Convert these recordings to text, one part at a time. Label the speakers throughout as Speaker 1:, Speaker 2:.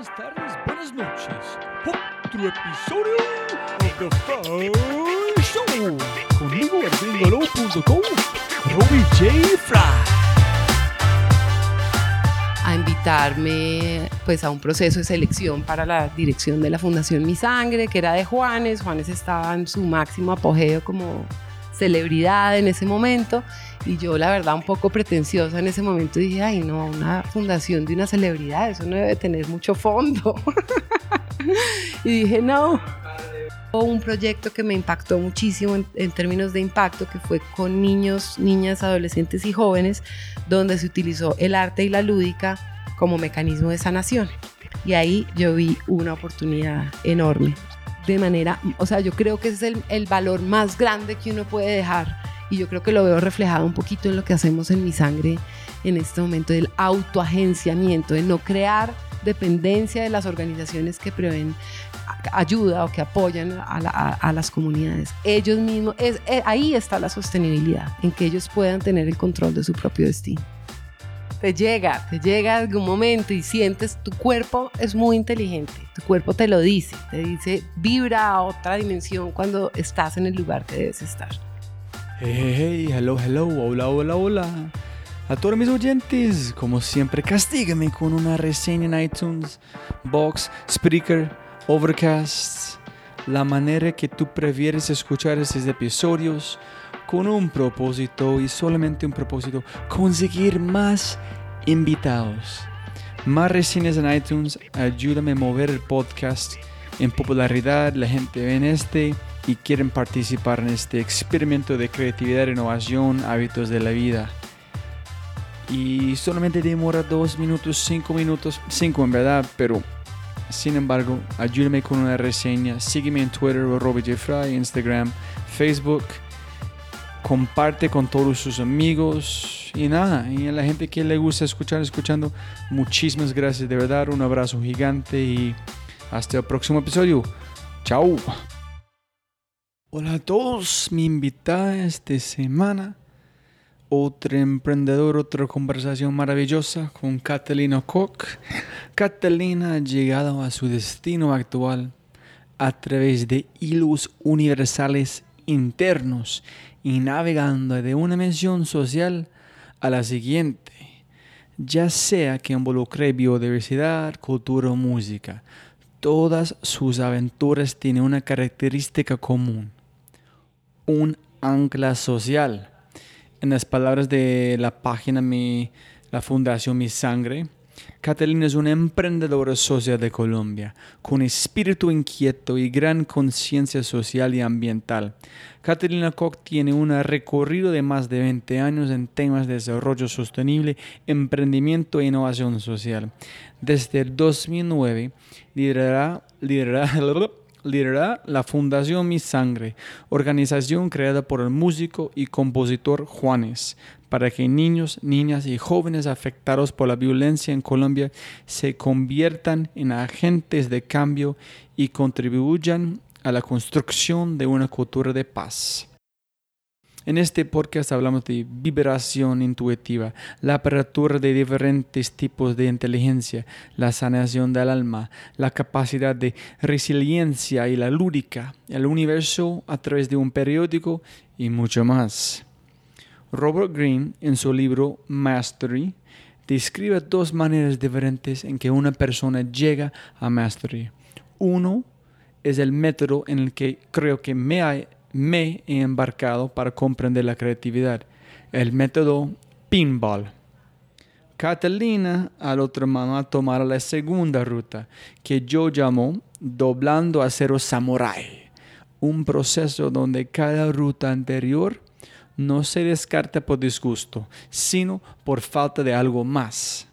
Speaker 1: buenas tardes, buenas noches. Otro episodio of The Fry Show. Conmigo en gringolo.com, Robbie J. Fry.
Speaker 2: a invitarme pues a un proceso de selección para la dirección de la Fundación Mi Sangre, que era de Juanes. Juanes estaba en su máximo apogeo como celebridad en ese momento y yo la verdad un poco pretenciosa en ese momento dije, ay no, una fundación de una celebridad, eso no debe tener mucho fondo. y dije, no. Un proyecto que me impactó muchísimo en, en términos de impacto, que fue con niños, niñas, adolescentes y jóvenes, donde se utilizó el arte y la lúdica como mecanismo de sanación. Y ahí yo vi una oportunidad enorme. De manera, o sea, yo creo que ese es el, el valor más grande que uno puede dejar. Y yo creo que lo veo reflejado un poquito en lo que hacemos en mi sangre en este momento del autoagenciamiento, de no crear dependencia de las organizaciones que proveen ayuda o que apoyan a, la, a, a las comunidades. Ellos mismos, es, eh, ahí está la sostenibilidad, en que ellos puedan tener el control de su propio destino. Te llega, te llega algún momento y sientes, tu cuerpo es muy inteligente, tu cuerpo te lo dice, te dice, vibra a otra dimensión cuando estás en el lugar que debes estar.
Speaker 1: Hey, hey, hey, hello, hello, hola, hola, hola. A todos mis oyentes, como siempre, castígame con una reseña en iTunes, Box, Spreaker, Overcast, la manera que tú prefieres escuchar estos episodios con un propósito y solamente un propósito, conseguir más invitados. Más reseñas en iTunes, ayúdame a mover el podcast en popularidad, la gente ve en este y quieren participar en este experimento de creatividad, innovación, hábitos de la vida. Y solamente demora dos minutos, cinco minutos, cinco en verdad, pero sin embargo, ayúdame con una reseña. Sígueme en Twitter, Robbie J. Instagram, Facebook. Comparte con todos sus amigos. Y nada, y a la gente que le gusta escuchar, escuchando, muchísimas gracias de verdad. Un abrazo gigante y hasta el próximo episodio. Chao. Hola a todos, mi invitada esta semana, otro emprendedor, otra conversación maravillosa con Catalina Koch. Catalina ha llegado a su destino actual a través de hilos universales internos y navegando de una mención social a la siguiente, ya sea que involucre biodiversidad, cultura o música. Todas sus aventuras tienen una característica común un ancla social. En las palabras de la página mi, la Fundación Mi Sangre, Catalina es una emprendedora social de Colombia, con espíritu inquieto y gran conciencia social y ambiental. Catalina Koch tiene un recorrido de más de 20 años en temas de desarrollo sostenible, emprendimiento e innovación social. Desde el 2009 liderará, lidera la Fundación Mi Sangre, organización creada por el músico y compositor Juanes, para que niños, niñas y jóvenes afectados por la violencia en Colombia se conviertan en agentes de cambio y contribuyan a la construcción de una cultura de paz. En este podcast hablamos de vibración intuitiva, la apertura de diferentes tipos de inteligencia, la sanación del alma, la capacidad de resiliencia y la lúdica, el universo a través de un periódico y mucho más. Robert Greene, en su libro Mastery, describe dos maneras diferentes en que una persona llega a Mastery. Uno es el método en el que creo que me ha me he embarcado para comprender la creatividad, el método pinball. Catalina al otro mano a la segunda ruta, que yo llamo doblando acero samurai, un proceso donde cada ruta anterior no se descarta por disgusto, sino por falta de algo más.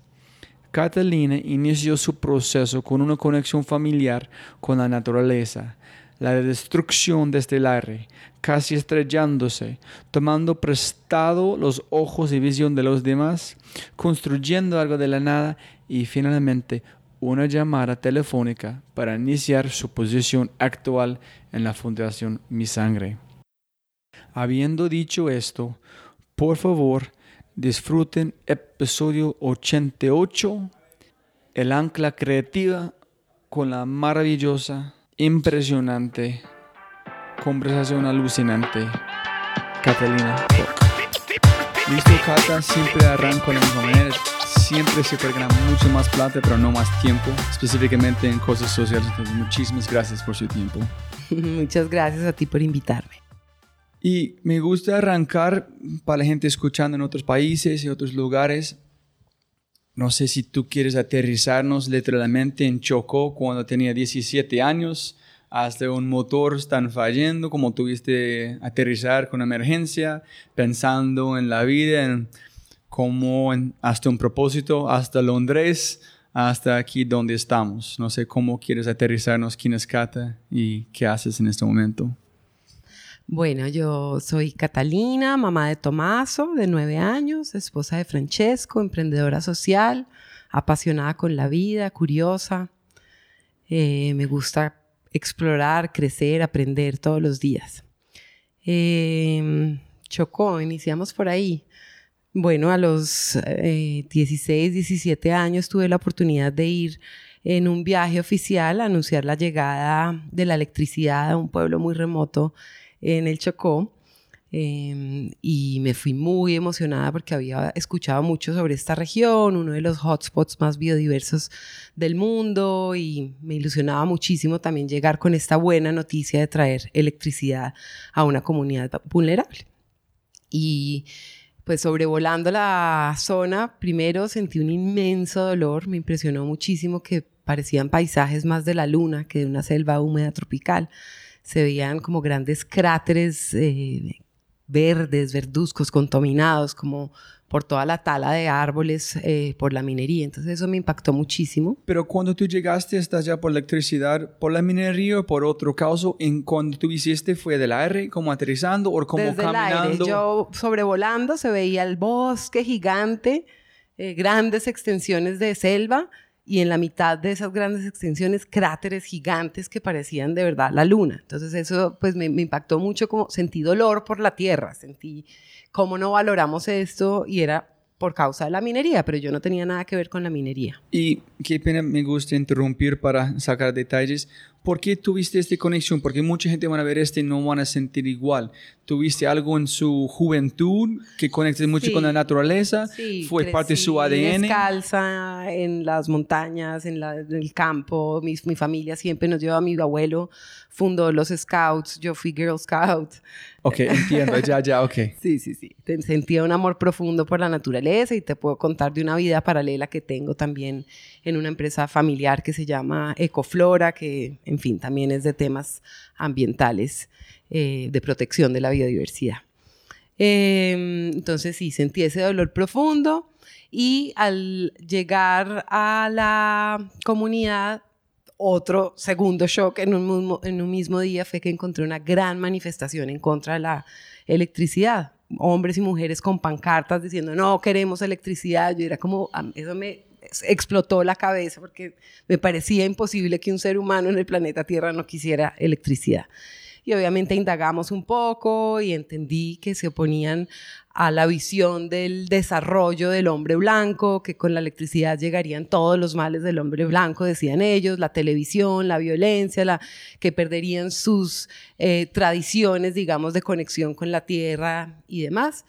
Speaker 1: Catalina inició su proceso con una conexión familiar con la naturaleza, la destrucción desde el aire, casi estrellándose, tomando prestado los ojos y visión de los demás, construyendo algo de la nada y finalmente una llamada telefónica para iniciar su posición actual en la Fundación Mi Sangre. Habiendo dicho esto, por favor, disfruten episodio 88, el ancla creativa con la maravillosa, impresionante, conversación alucinante, Catalina. Listo, Cata, siempre arranco la misma manera. Siempre se puede ganar mucho más plata, pero no más tiempo, específicamente en cosas sociales. Entonces, muchísimas gracias por su tiempo.
Speaker 2: Muchas gracias a ti por invitarme.
Speaker 1: Y me gusta arrancar para la gente escuchando en otros países y otros lugares. No sé si tú quieres aterrizarnos literalmente en Chocó cuando tenía 17 años, hasta un motor están fallando, como tuviste aterrizar con emergencia, pensando en la vida, en cómo hasta un propósito, hasta Londres, hasta aquí donde estamos. No sé cómo quieres aterrizarnos, quién es Cata y qué haces en este momento.
Speaker 2: Bueno, yo soy Catalina, mamá de Tomaso, de nueve años, esposa de Francesco, emprendedora social, apasionada con la vida, curiosa. Eh, me gusta explorar, crecer, aprender todos los días. Eh, Chocó, iniciamos por ahí. Bueno, a los 16, eh, 17 años tuve la oportunidad de ir en un viaje oficial a anunciar la llegada de la electricidad a un pueblo muy remoto en el Chocó. Em, y me fui muy emocionada porque había escuchado mucho sobre esta región, uno de los hotspots más biodiversos del mundo y me ilusionaba muchísimo también llegar con esta buena noticia de traer electricidad a una comunidad vulnerable. Y pues sobrevolando la zona, primero sentí un inmenso dolor, me impresionó muchísimo que parecían paisajes más de la luna que de una selva húmeda tropical se veían como grandes cráteres eh, verdes, verduzcos, contaminados, como por toda la tala de árboles, eh, por la minería. Entonces eso me impactó muchísimo.
Speaker 1: Pero cuando tú llegaste, estás ya por electricidad, por la minería o por otro caso, en cuando tú hiciste fue del aire, como aterrizando o como
Speaker 2: Desde
Speaker 1: caminando.
Speaker 2: El aire. Yo sobrevolando se veía el bosque gigante, eh, grandes extensiones de selva y en la mitad de esas grandes extensiones cráteres gigantes que parecían de verdad la luna. Entonces eso pues me, me, impactó mucho como sentí dolor por la tierra, sentí cómo no valoramos esto y era por causa de la minería, pero yo no tenía nada que ver con la minería.
Speaker 1: Y qué pena me gusta interrumpir para sacar detalles. ¿Por qué tuviste esta conexión? Porque mucha gente van a ver este y no van a sentir igual. ¿Tuviste algo en su juventud que conectes mucho con la naturaleza?
Speaker 2: Sí,
Speaker 1: ¿Fue parte de su ADN?
Speaker 2: Descalza en las montañas, en, la, en el campo. Mi, mi, familia siempre nos lleva a mi abuelo, fundó los Scouts, yo fui Girl Scout.
Speaker 1: Ok, entiendo, ya, ya, ok.
Speaker 2: sí, sí, sí. Sentía un amor profundo por la naturaleza y te puedo contar de una vida paralela que tengo también en una empresa familiar que se llama Ecoflora, que en fin, también es de temas ambientales, eh, de protección de la biodiversidad. Eh, entonces sí, sentí ese dolor profundo y al llegar a la comunidad, otro segundo shock en un, en un mismo día fue que encontré una gran manifestación en contra de la electricidad. Hombres y mujeres con pancartas diciendo, no, queremos electricidad. Yo era como, eso me explotó la cabeza porque me parecía imposible que un ser humano en el planeta Tierra no quisiera electricidad. Y obviamente indagamos un poco y entendí que se oponían a la visión del desarrollo del hombre blanco, que con la electricidad llegarían todos los males del hombre blanco, decían ellos, la televisión, la violencia, la, que perderían sus eh, tradiciones, digamos, de conexión con la tierra y demás.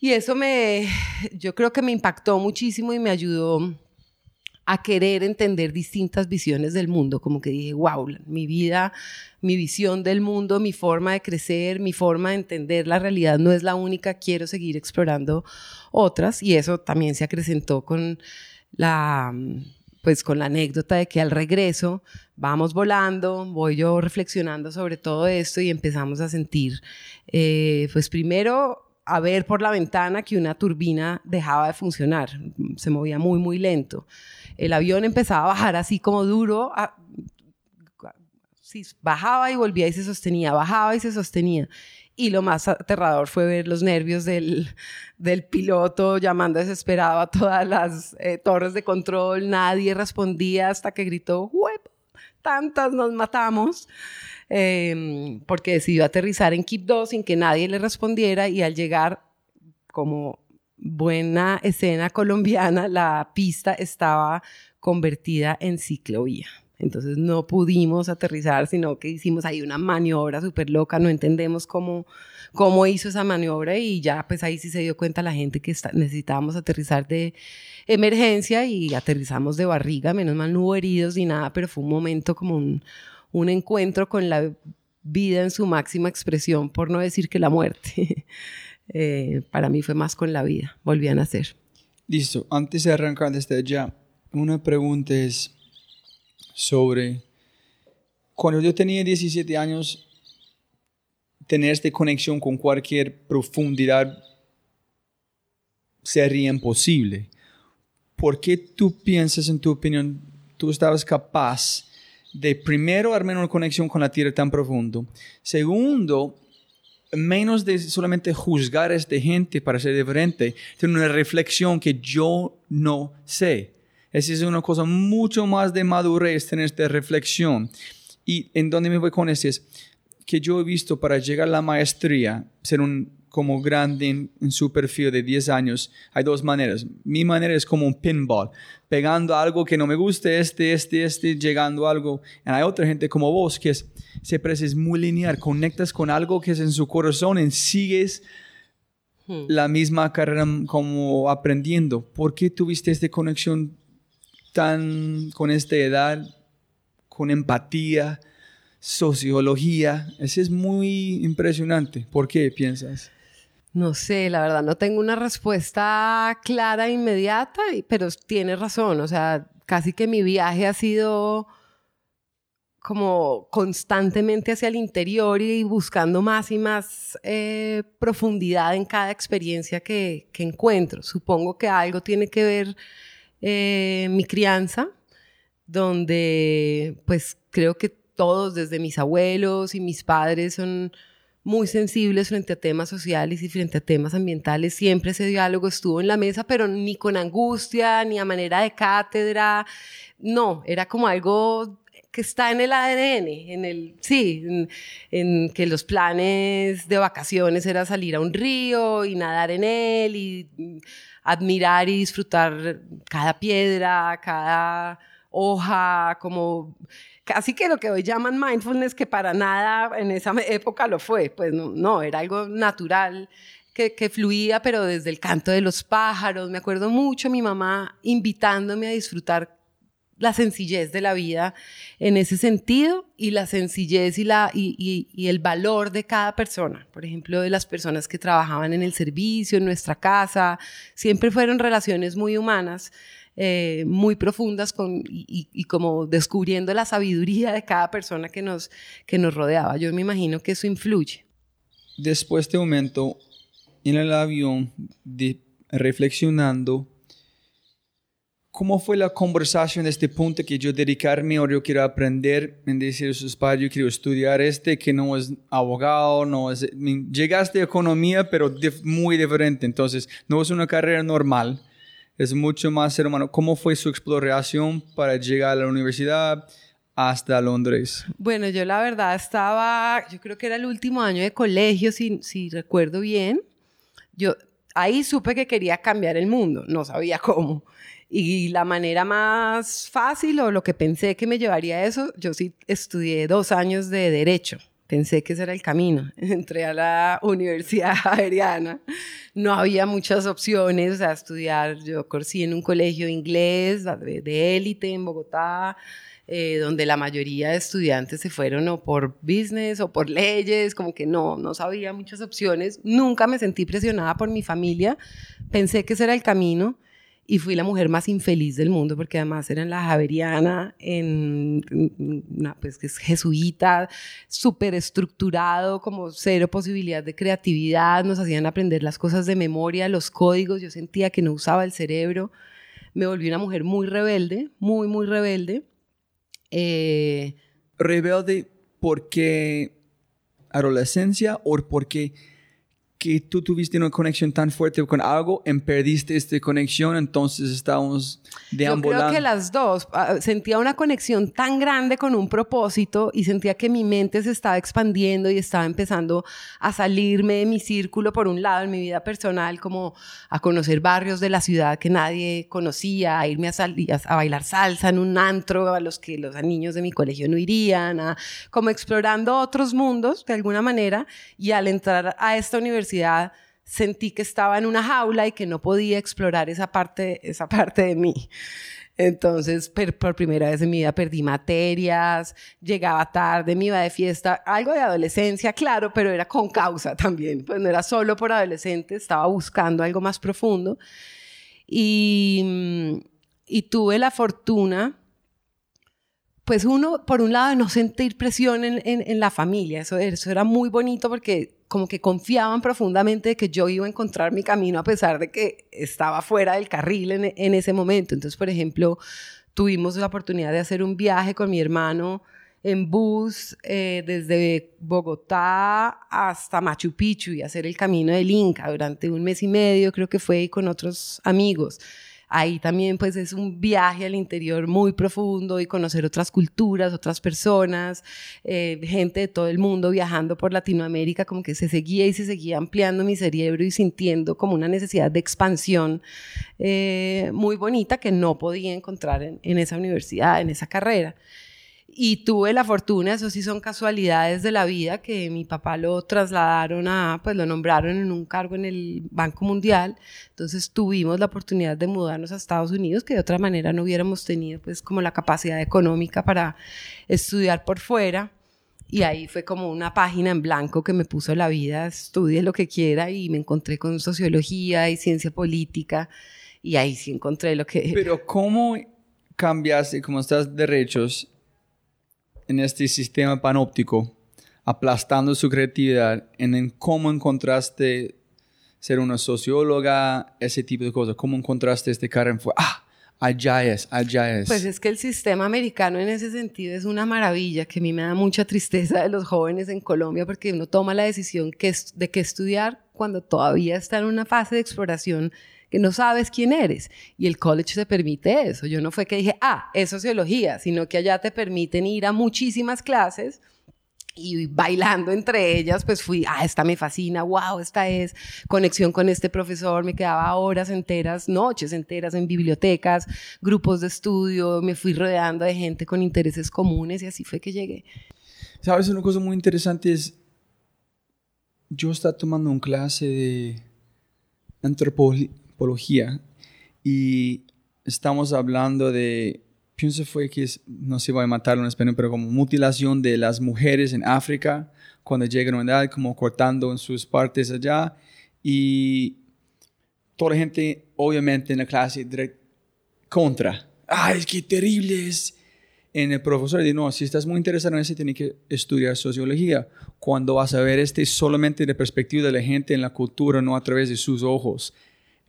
Speaker 2: Y eso me, yo creo que me impactó muchísimo y me ayudó a querer entender distintas visiones del mundo, como que dije, wow, mi vida, mi visión del mundo, mi forma de crecer, mi forma de entender la realidad no es la única, quiero seguir explorando otras y eso también se acrecentó con la pues con la anécdota de que al regreso vamos volando, voy yo reflexionando sobre todo esto y empezamos a sentir, eh, pues primero a ver por la ventana que una turbina dejaba de funcionar, se movía muy, muy lento. El avión empezaba a bajar así como duro, bajaba y volvía y se sostenía, bajaba y se sostenía. Y lo más aterrador fue ver los nervios del, del piloto llamando desesperado a todas las eh, torres de control. Nadie respondía hasta que gritó, tantas nos matamos eh, porque decidió aterrizar en 2 sin que nadie le respondiera y al llegar como buena escena colombiana, la pista estaba convertida en ciclovía. Entonces no pudimos aterrizar, sino que hicimos ahí una maniobra súper loca, no entendemos cómo, cómo hizo esa maniobra y ya pues ahí sí se dio cuenta la gente que necesitábamos aterrizar de emergencia y aterrizamos de barriga, menos mal no hubo heridos ni nada, pero fue un momento como un, un encuentro con la vida en su máxima expresión, por no decir que la muerte. Eh, para mí fue más con la vida, volví a nacer.
Speaker 1: Listo, antes de arrancar desde allá, una pregunta es sobre, cuando yo tenía 17 años, tener esta conexión con cualquier profundidad sería imposible. ¿Por qué tú piensas, en tu opinión, tú estabas capaz de primero armar una conexión con la tierra tan profundo? Segundo, menos de solamente juzgar a esta gente para ser diferente, tener una reflexión que yo no sé. Esa es una cosa mucho más de madurez, tener esta reflexión. Y en donde me voy con esto es que yo he visto para llegar a la maestría, ser un como grande en, su perfil de 10 años, hay dos maneras. Mi manera es como un pinball, pegando algo que no me guste, este, este, este, llegando a algo. Y hay otra gente como vos que es, siempre es muy lineal, conectas con algo que es en su corazón y sigues hmm. la misma carrera como aprendiendo. ¿Por qué tuviste esta conexión tan con esta edad, con empatía? sociología. Ese es muy impresionante. ¿Por qué piensas?
Speaker 2: No sé, la verdad, no tengo una respuesta clara e inmediata, pero tiene razón. O sea, casi que mi viaje ha sido como constantemente hacia el interior y buscando más y más eh, profundidad en cada experiencia que, encuentro. Supongo que algo tiene que ver eh, mi crianza, donde pues creo que todos, desde mis abuelos y mis padres, son muy sensibles frente a temas sociales y frente a temas ambientales. Siempre ese diálogo estuvo en la mesa, pero ni con angustia, ni a manera de cátedra. No, era como algo que está en el ADN, en el, sí, en, que los planes de vacaciones era salir a un río y nadar en él y admirar y disfrutar cada piedra, cada hoja, como casi que lo que hoy llaman mindfulness, que para nada en esa época lo fue, pues no, era algo natural que, que, fluía, pero desde el canto de los pájaros. Me acuerdo mucho mi mamá invitándome a disfrutar la sencillez de la vida en ese sentido y la sencillez y, la, y, y, el valor de cada persona. Por ejemplo, de las personas que trabajaban en el servicio, en nuestra casa, siempre fueron relaciones muy humanas eh, muy profundas con, y, como descubriendo la sabiduría de cada persona que nos, que nos rodeaba. Yo me imagino que eso influye.
Speaker 1: Después de este momento, en el avión, de, reflexionando, ¿cómo fue la conversación de este punto que yo dedicarme o yo quiero aprender en decir a sus padres, yo quiero estudiar este que no es abogado, no es, llegaste a economía, pero muy diferente, entonces no es una carrera normal es mucho más ser humano. ¿Cómo fue su exploración para llegar a la universidad hasta Londres?
Speaker 2: Bueno, yo la verdad estaba, yo creo que era el último año de colegio, si, si recuerdo bien. Yo ahí supe que quería cambiar el mundo, no sabía cómo. Y la manera más fácil o lo que pensé que me llevaría a eso, yo sí estudié dos años de derecho pensé que ese era el camino. Entré a la Universidad Javeriana, no había muchas opciones, a estudiar, yo conocí en un colegio inglés de élite en Bogotá, eh, donde la mayoría de estudiantes se fueron o por business o por leyes, como que no, no sabía muchas opciones. Nunca me sentí presionada por mi familia, pensé que ese era el camino y fui la mujer más infeliz del mundo porque además era en la Javeriana, en una, pues que es jesuita, súper estructurado, como cero posibilidad de creatividad, nos hacían aprender las cosas de memoria, los códigos, yo sentía que no usaba el cerebro, me volví una mujer muy rebelde, muy, muy rebelde.
Speaker 1: Eh, rebelde porque adolescencia o porque que tú tuviste una conexión tan fuerte con algo y perdiste esta conexión, entonces estábamos deambulando.
Speaker 2: Yo creo que las dos. Ah, sentía una conexión tan grande con un propósito y sentía que mi mente se estaba expandiendo y estaba empezando a salirme de mi círculo, por un lado, en mi vida personal, como a conocer barrios de la ciudad que nadie conocía, a irme a, a bailar salsa en un antro a los que los niños de mi colegio no irían, a, como explorando otros mundos de alguna manera y al entrar a esta universidad sentí que estaba en una jaula y que no podía explorar esa parte, esa parte de mí. Entonces, por primera vez en mi vida perdí materias, llegaba tarde, me iba de fiesta, algo de adolescencia, claro, pero era con causa también, pues no era solo por adolescente, estaba buscando algo más profundo. Y, y tuve la fortuna pues uno, por un lado, de no sentir presión en, en, la familia, eso, eso, era muy bonito porque como que confiaban profundamente de que yo iba a encontrar mi camino a pesar de que estaba fuera del carril en, ese momento. Entonces, por ejemplo, tuvimos la oportunidad de hacer un viaje con mi hermano en bus eh, desde Bogotá hasta Machu Picchu y hacer el camino del Inca durante un mes y medio, creo que fue, y con otros amigos. Ahí también pues es un viaje al interior muy profundo y conocer otras culturas, otras personas, eh, gente de todo el mundo viajando por Latinoamérica, como que se seguía y se seguía ampliando mi cerebro y sintiendo como una necesidad de expansión eh, muy bonita que no podía encontrar en esa universidad, en esa carrera. Y tuve la fortuna, eso sí son casualidades de la vida, que mi papá lo trasladaron a, pues lo nombraron en un cargo en el Banco Mundial. Entonces tuvimos la oportunidad de mudarnos a Estados Unidos, que de otra manera no hubiéramos tenido pues como la capacidad económica para estudiar por fuera. Y ahí fue como una página en blanco que me puso la vida, estudie lo que quiera y me encontré con sociología y ciencia política y ahí sí encontré lo que...
Speaker 1: Pero ¿cómo cambiaste, como estás derechos, en este sistema panóptico, aplastando su creatividad en, cómo encontraste ser una socióloga, ese tipo de cosas, cómo encontraste este carrera, fue, ah, allá es, allá es.
Speaker 2: Pues es que el sistema americano en ese sentido es una maravilla, que a mí me da mucha tristeza de los jóvenes en Colombia, porque uno toma la decisión de qué estudiar cuando todavía está en una fase de exploración que no sabes quién eres. Y el college te permite eso. Yo no fue que dije, ah, es sociología, sino que allá te permiten ir a muchísimas clases y bailando entre ellas, pues fui, ah, esta me fascina, wow, esta es conexión con este profesor, me quedaba horas enteras, noches enteras en bibliotecas, grupos de estudio, me fui rodeando de gente con intereses comunes y así fue que llegué.
Speaker 1: Sabes, una cosa muy interesante es, yo estaba tomando una clase de antropología y estamos hablando de, pienso fue que no se va a matar en español, pero como mutilación de las mujeres en África cuando llegan a una edad, como cortando en sus partes allá. Y toda la gente, obviamente, en la clase, contra. ¡Ay, qué terrible es! En el profesor dice, no, si estás muy interesado en eso, tienes que estudiar sociología. Cuando vas a ver este solamente de perspectiva de la gente en la cultura, no a través de sus ojos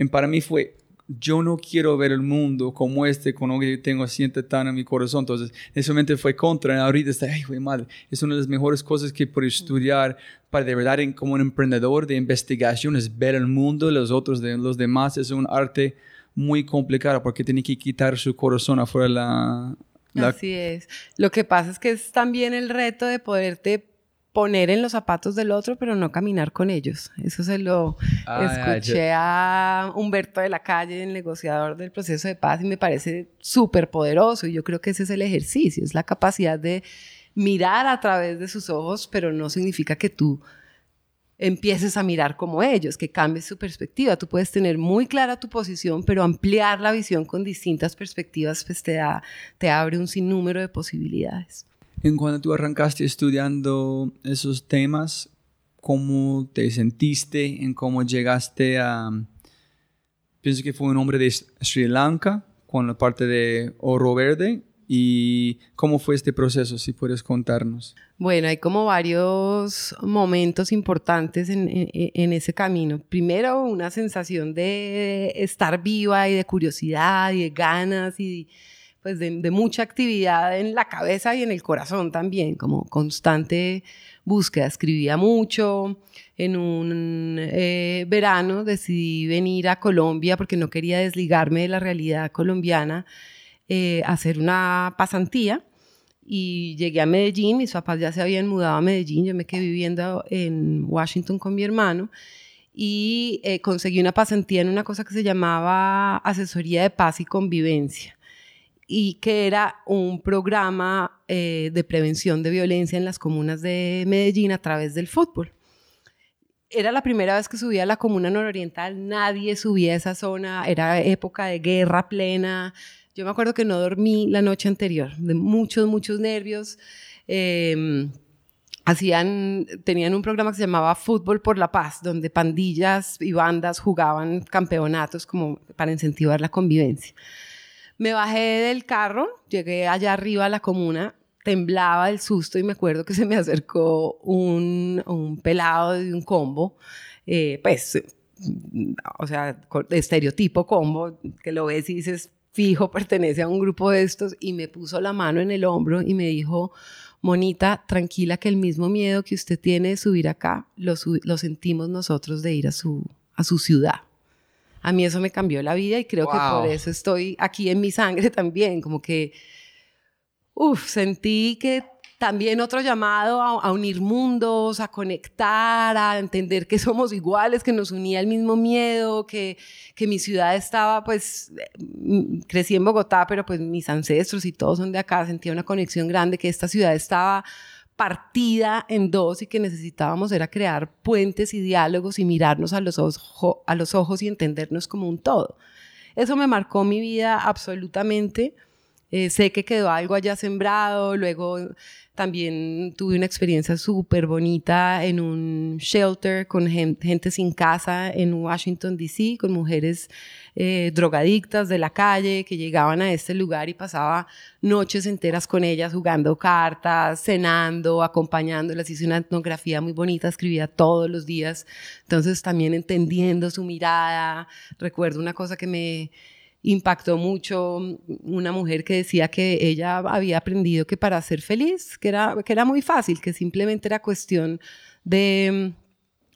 Speaker 1: para mí fue, yo no quiero ver el mundo como este, con lo que tengo siente tan en mi corazón. Entonces, eso mente fue contra. Ahorita está, ay, güey, madre, es una de las mejores cosas que puedo estudiar para de verdad, como un emprendedor de investigación, es ver el mundo, los otros, de los demás. Es un arte muy complicado porque tiene que quitar su corazón afuera la, la...
Speaker 2: Así es. Lo que pasa es que es también el reto de poderte poner en los zapatos del otro, pero no caminar con ellos. Eso se lo ah, escuché a Humberto de la Calle, el negociador del proceso de paz, y me parece súper poderoso. Y yo creo que ese es el ejercicio, es la capacidad de mirar a través de sus ojos, pero no significa que tú empieces a mirar como ellos, que cambies su perspectiva. Tú puedes tener muy clara tu posición, pero ampliar la visión con distintas perspectivas pues te, da, te abre un sinnúmero de posibilidades.
Speaker 1: En cuando tú arrancaste estudiando esos temas, ¿cómo te sentiste? ¿En cómo llegaste a... Pienso que fue un hombre de Sri Lanka con la parte de oro verde. ¿Y cómo fue este proceso? Si puedes contarnos.
Speaker 2: Bueno, hay como varios momentos importantes en, en, ese camino. Primero, una sensación de estar viva y de curiosidad y de ganas y pues de, mucha actividad en la cabeza y en el corazón también, como constante búsqueda. Escribía mucho. En un eh, verano decidí venir a Colombia porque no quería desligarme de la realidad colombiana, eh, hacer una pasantía. Y llegué a Medellín, mis papás ya se habían mudado a Medellín, yo me quedé viviendo en Washington con mi hermano y eh, conseguí una pasantía en una cosa que se llamaba Asesoría de Paz y Convivencia y que era un programa eh, de prevención de violencia en las comunas de Medellín a través del fútbol. Era la primera vez que subía a la comuna nororiental, nadie subía a esa zona, era época de guerra plena. Yo me acuerdo que no dormí la noche anterior, de muchos, muchos nervios. Em, hacían, tenían un programa que se llamaba Fútbol por la Paz, donde pandillas y bandas jugaban campeonatos como para incentivar la convivencia. Me bajé del carro, llegué allá arriba a la comuna, temblaba del susto y me acuerdo que se me acercó un, un pelado de un combo, eh, pues, o sea, estereotipo combo, que lo ves y dices, fijo, pertenece a un grupo de estos, y me puso la mano en el hombro y me dijo, Monita, tranquila que el mismo miedo que usted tiene de subir acá, lo, lo sentimos nosotros de ir a su, a su ciudad a mí eso me cambió la vida y creo que por eso estoy aquí en mi sangre también, como que, uff, sentí que también otro llamado a, unir mundos, a conectar, a entender que somos iguales, que nos unía el mismo miedo, que, que mi ciudad estaba, pues, mm, crecí en Bogotá, pero pues mis ancestros y todos son de acá, sentía una conexión grande, que esta ciudad estaba partida en dos y que necesitábamos era crear puentes y diálogos y mirarnos a los, ojos, a los ojos y entendernos como un todo. Eso me marcó mi vida absolutamente. Eh, sé que quedó algo allá sembrado, luego también tuve una experiencia súper bonita en un shelter con gente, sin casa en Washington, D.C., con mujeres eh, drogadictas de la calle que llegaban a este lugar y pasaba noches enteras con ellas jugando cartas, cenando, acompañándolas. Hice una etnografía muy bonita, escribía todos los días. Entonces también entendiendo su mirada. Recuerdo una cosa que me impactó mucho una mujer que decía que ella había aprendido que para ser feliz, que era, que era muy fácil, que simplemente era cuestión de,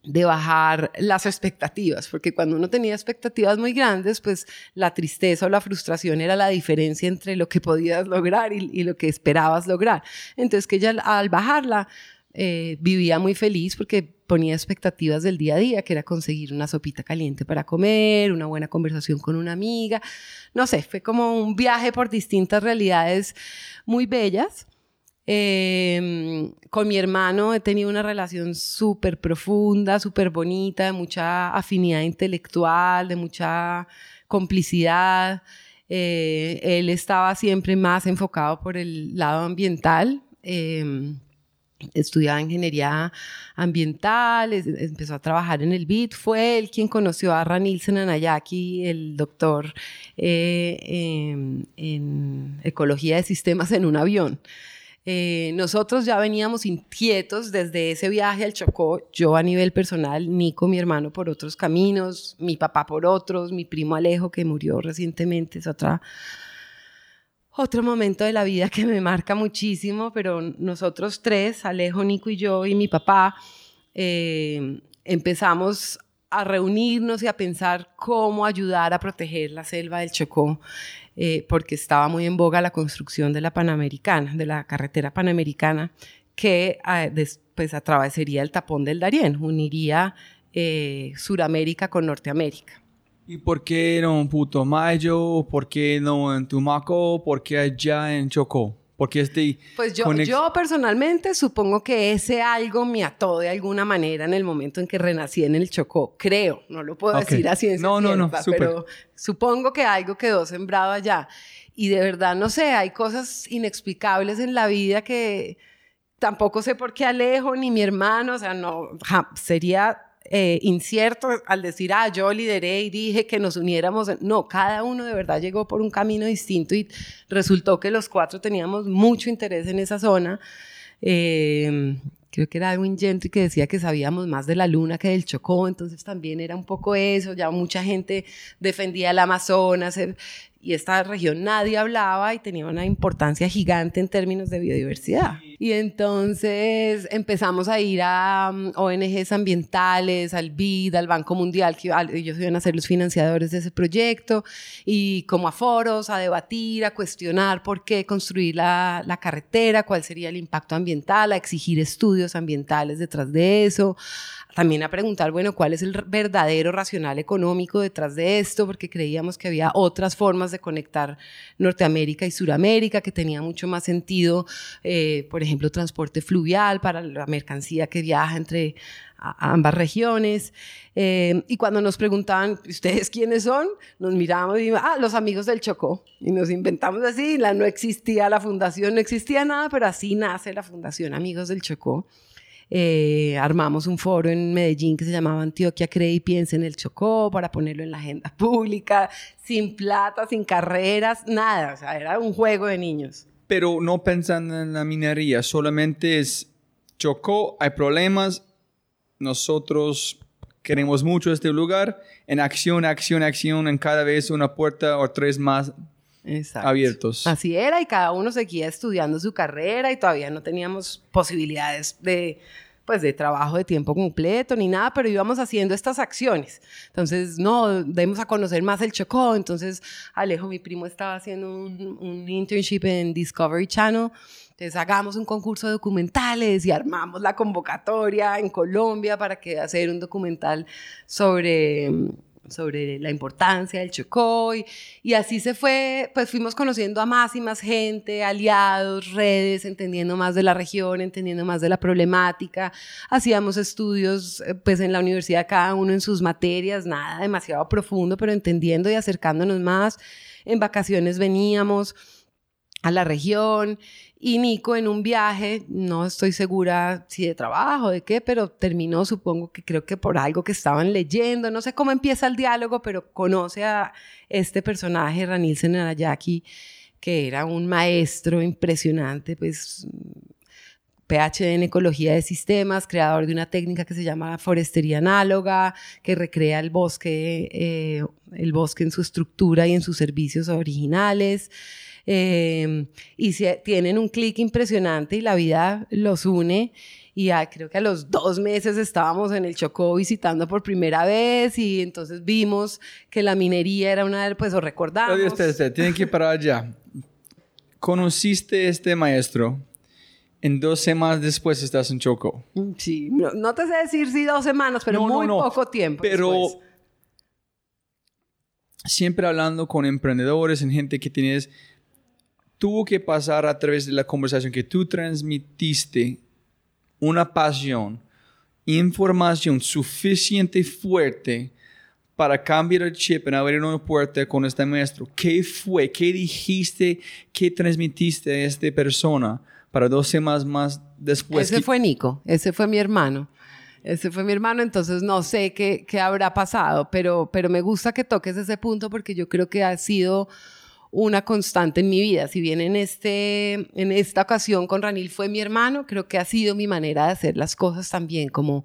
Speaker 2: de bajar las expectativas, porque cuando uno tenía expectativas muy grandes, pues la tristeza o la frustración era la diferencia entre lo que podías lograr y, lo que esperabas lograr. Entonces que ella al bajarla eh, vivía muy feliz porque ponía expectativas del día a día, que era conseguir una sopita caliente para comer, una buena conversación con una amiga. No sé, fue como un viaje por distintas realidades muy bellas. Em, con mi hermano he tenido una relación súper profunda, súper bonita, de mucha afinidad intelectual, de mucha complicidad. Eh, él estaba siempre más enfocado por el lado ambiental. Eh, estudiaba ingeniería ambiental, empezó a trabajar en el BIT, fue él quien conoció a Ranilsen Anayaki, el doctor eh, en, ecología de sistemas en un avión. Eh, nosotros ya veníamos inquietos desde ese viaje al Chocó, yo a nivel personal, Nico, mi hermano, por otros caminos, mi papá por otros, mi primo Alejo, que murió recientemente, es otra otro momento de la vida que me marca muchísimo, pero nosotros tres, Alejo, Nico y yo y mi papá, eh, empezamos a reunirnos y a pensar cómo ayudar a proteger la selva del Chocó, eh, porque estaba muy en boga la construcción de la Panamericana, de la carretera Panamericana, que ah, después atravesaría el tapón del Darién, uniría eh, Suramérica con Norteamérica.
Speaker 1: ¿Y por qué no en Putumayo? ¿Por qué no en Tumaco? ¿Por qué allá en Chocó? Porque este
Speaker 2: pues yo, yo personalmente supongo que ese algo me ató de alguna manera en el momento en que renací en el Chocó. Creo, no lo puedo decir así ciencia no, no, no, pero supongo que algo quedó sembrado allá. Y de verdad, no sé, hay cosas inexplicables en la vida que tampoco sé por qué Alejo ni mi hermano, o sea, no, sería eh, incierto al decir, ah, yo lideré y dije que nos uniéramos. No, cada uno de verdad llegó por un camino distinto y resultó que los cuatro teníamos mucho interés en esa zona. Eh, creo que era Edwin Gentry que decía que sabíamos más de la luna que del Chocó, entonces también era un poco eso, ya mucha gente defendía el Amazonas, y esta región nadie hablaba y tenía una importancia gigante en términos de biodiversidad. Y entonces empezamos a ir a um, ONGs ambientales, al BID, al Banco Mundial, que ellos iban a ser los financiadores de ese proyecto, y como a foros, a debatir, a cuestionar por qué construir la, la carretera, cuál sería el impacto ambiental, a exigir estudios ambientales detrás de eso, también a preguntar, bueno, cuál es el verdadero racional económico detrás de esto, porque creíamos que había otras formas de conectar Norteamérica y Suramérica, que tenía mucho más sentido, eh, por ejemplo, transporte fluvial para la mercancía que viaja entre ambas regiones. Eh, y cuando nos preguntaban, ¿ustedes quiénes son? Nos miramos y ah, los amigos del Chocó. Y nos inventamos así, la, no existía la fundación, no existía nada, pero así nace la fundación Amigos del Chocó. Eh, armamos un foro en Medellín que se llamaba Antioquia Cree y Piensa en el Chocó para ponerlo en la agenda pública, sin plata, sin carreras, nada, o sea, era un juego de niños.
Speaker 1: Pero no pensando en la minería, solamente es Chocó, hay problemas, nosotros queremos mucho este lugar, en acción, acción, acción, en cada vez una puerta o tres más abiertos.
Speaker 2: Así era y cada uno seguía estudiando su carrera y todavía no teníamos posibilidades de pues de trabajo de tiempo completo ni nada, pero íbamos haciendo estas acciones. Entonces, no, debemos a conocer más el Chocó. Entonces, Alejo, mi primo, estaba haciendo un, un internship en Discovery Channel. Entonces, hagamos un concurso de documentales y armamos la convocatoria en Colombia para que hacer un documental sobre sobre la importancia del Chocó y, así se fue, pues fuimos conociendo a más y más gente, aliados, redes, entendiendo más de la región, entendiendo más de la problemática. Hacíamos estudios eh, pues en la universidad cada uno en sus materias, nada demasiado profundo, pero entendiendo y acercándonos más. En vacaciones veníamos a la región y Nico en un viaje, no estoy segura si de trabajo, de qué, pero terminó, supongo que creo que por algo que estaban leyendo, no sé cómo empieza el diálogo, pero conoce a este personaje, Ranil Senarayaki, que era un maestro impresionante, pues PhD en ecología de sistemas, creador de una técnica que se llama forestería análoga, que recrea el bosque, eh, el bosque en su estructura y en sus servicios originales. Em, y tienen un clic impresionante y la vida los une. Y creo que a los dos meses estábamos en el Chocó visitando por primera vez y entonces vimos que la minería era una de, pues, o recordamos.
Speaker 1: tienen que parar allá. ¿Conociste este maestro? En dos semanas después estás en Chocó.
Speaker 2: Mm, sí, no, te sé decir si dos semanas, pero muy poco tiempo.
Speaker 1: Pero siempre hablando con emprendedores, en gente que tienes tuvo que pasar a través de la conversación que tú transmitiste una pasión, información suficiente fuerte para cambiar el chip en abrir una puerta con este maestro. ¿Qué fue? ¿Qué dijiste? ¿Qué transmitiste a esta persona para dos semanas más después?
Speaker 2: Ese fue Nico, ese fue mi hermano. Ese fue mi hermano, entonces no sé qué, qué habrá pasado, pero, pero me gusta que toques ese punto porque yo creo que ha sido una constante en mi vida. Si bien en, este, en esta ocasión con Ranil fue mi hermano, creo que ha sido mi manera de hacer las cosas también, como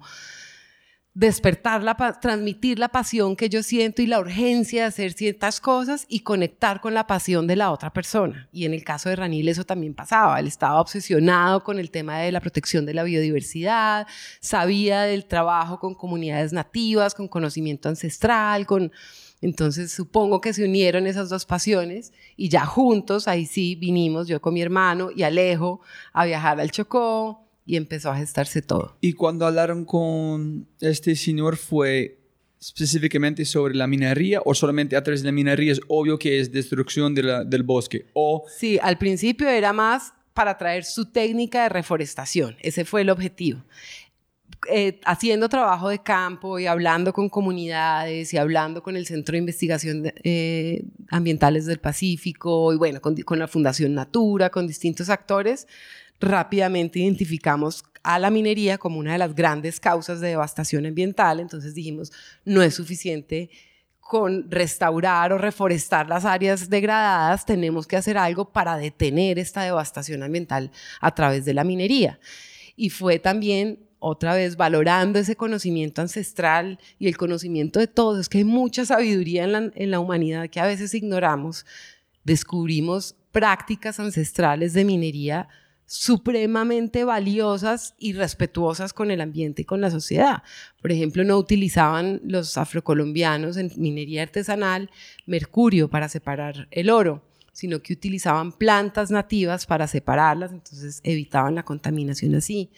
Speaker 2: despertar, la, transmitir la pasión que yo siento y la urgencia de hacer ciertas cosas y conectar con la pasión de la otra persona. Y en el caso de Ranil eso también pasaba. Él estaba obsesionado con el tema de la protección de la biodiversidad, sabía del trabajo con comunidades nativas, con conocimiento ancestral, con entonces supongo que se unieron esas dos pasiones y ya juntos, ahí sí vinimos, yo con mi hermano y Alejo, a viajar al Chocó y empezó a gestarse todo.
Speaker 1: Y cuando hablaron con este señor fue específicamente sobre la minería o solamente a través de la minería es obvio que es destrucción del bosque o
Speaker 2: sí al principio era más para traer su técnica de reforestación ese fue el objetivo eh, haciendo trabajo de campo y hablando con comunidades y hablando con el Centro de Investigación eh, Ambientales del Pacífico y bueno, con, con la Fundación Natura, con distintos actores, rápidamente identificamos a la minería como una de las grandes causas de devastación ambiental. Entonces dijimos, no es suficiente con restaurar o reforestar las áreas degradadas, tenemos que hacer algo para detener esta devastación ambiental a través de la minería. Y fue también otra vez valorando ese conocimiento ancestral y el conocimiento de todos, es que hay mucha sabiduría en la, en la humanidad que a veces ignoramos, descubrimos prácticas ancestrales de minería supremamente valiosas y respetuosas con el ambiente y con la sociedad. Por ejemplo, no utilizaban los afrocolombianos en minería artesanal mercurio para separar el oro, sino que utilizaban plantas nativas para separarlas, entonces evitaban la contaminación así.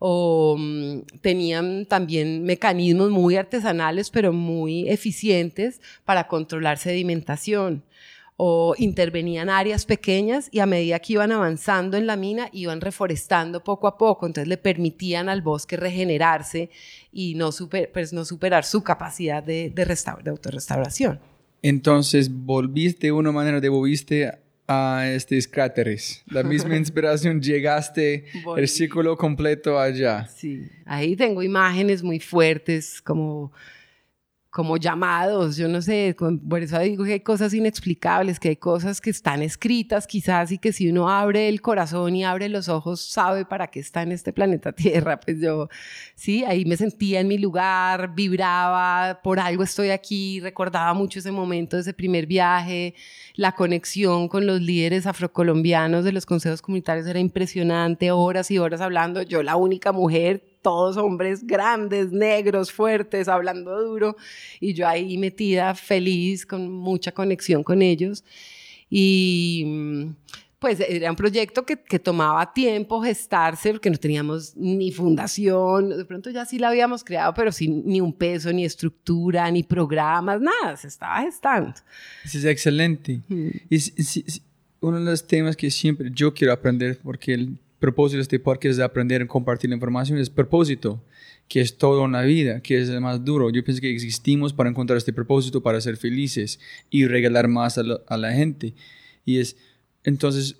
Speaker 2: O mm, tenían también mecanismos muy artesanales, pero muy eficientes para controlar sedimentación o intervenían áreas pequeñas y a medida que iban avanzando en la mina iban reforestando poco a poco, entonces le permitían al bosque regenerarse y no, super, pues no superar su capacidad de, de, de autorrestauración.
Speaker 1: Entonces volviste de una manera, devolviste a estos cráteres. La misma inspiración, llegaste el círculo completo allá.
Speaker 2: Sí, ahí tengo imágenes muy fuertes como como llamados, yo no sé, por eso digo que hay cosas inexplicables, que hay cosas que están escritas quizás y que si uno abre el corazón y abre los ojos sabe para qué está en este planeta Tierra, pues yo, sí, ahí me sentía en mi lugar, vibraba, por algo estoy aquí, recordaba mucho ese momento, ese primer viaje, la conexión con los líderes afrocolombianos de los consejos comunitarios era impresionante, horas y horas hablando, yo la única mujer todos hombres grandes, negros, fuertes, hablando duro, y yo ahí metida, feliz, con mucha conexión con ellos. Y pues era un proyecto que, que, tomaba tiempo gestarse porque no teníamos ni fundación, de pronto ya sí la habíamos creado, pero sin ni un peso, ni estructura, ni programas, nada, se estaba gestando.
Speaker 1: Eso es excelente. Mm. Y, uno de los temas que siempre yo quiero aprender, porque el propósito de este podcast es aprender a compartir la información, es propósito, que es toda una vida, que es el más duro. Yo pienso que existimos para encontrar este propósito, para ser felices y regalar más a, a la gente. Y es, entonces,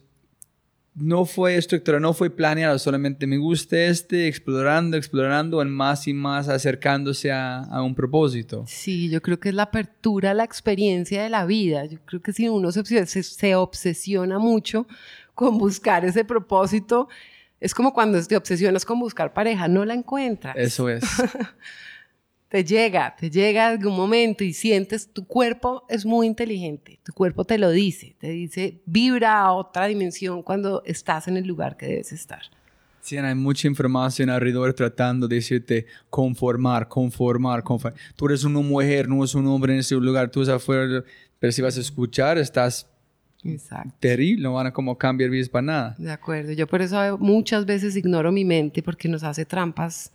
Speaker 1: no fue estructurado, no fue planeado, solamente me gusta este, explorando, explorando, en más y más acercándose a, a, un propósito.
Speaker 2: Sí, yo creo que es la apertura a la experiencia de la vida. Yo creo que si uno se, se, se obsesiona mucho con buscar ese propósito. Es como cuando te obsesionas con buscar pareja, no la encuentras.
Speaker 1: Eso es.
Speaker 2: te llega, te llega algún momento y sientes, tu cuerpo es muy inteligente, tu cuerpo te lo dice, te dice, vibra a otra dimensión cuando estás en el lugar que debes estar.
Speaker 1: Sí, hay mucha información alrededor tratando de decirte conformar, conformar, conformar. Tú eres una mujer, no eres un hombre en ese lugar, tú estás afuera, pero si vas a escuchar, estás Exacto. terrible, no van a como cambiar vidas para nada.
Speaker 2: De acuerdo, yo por eso muchas veces ignoro mi mente porque nos hace trampas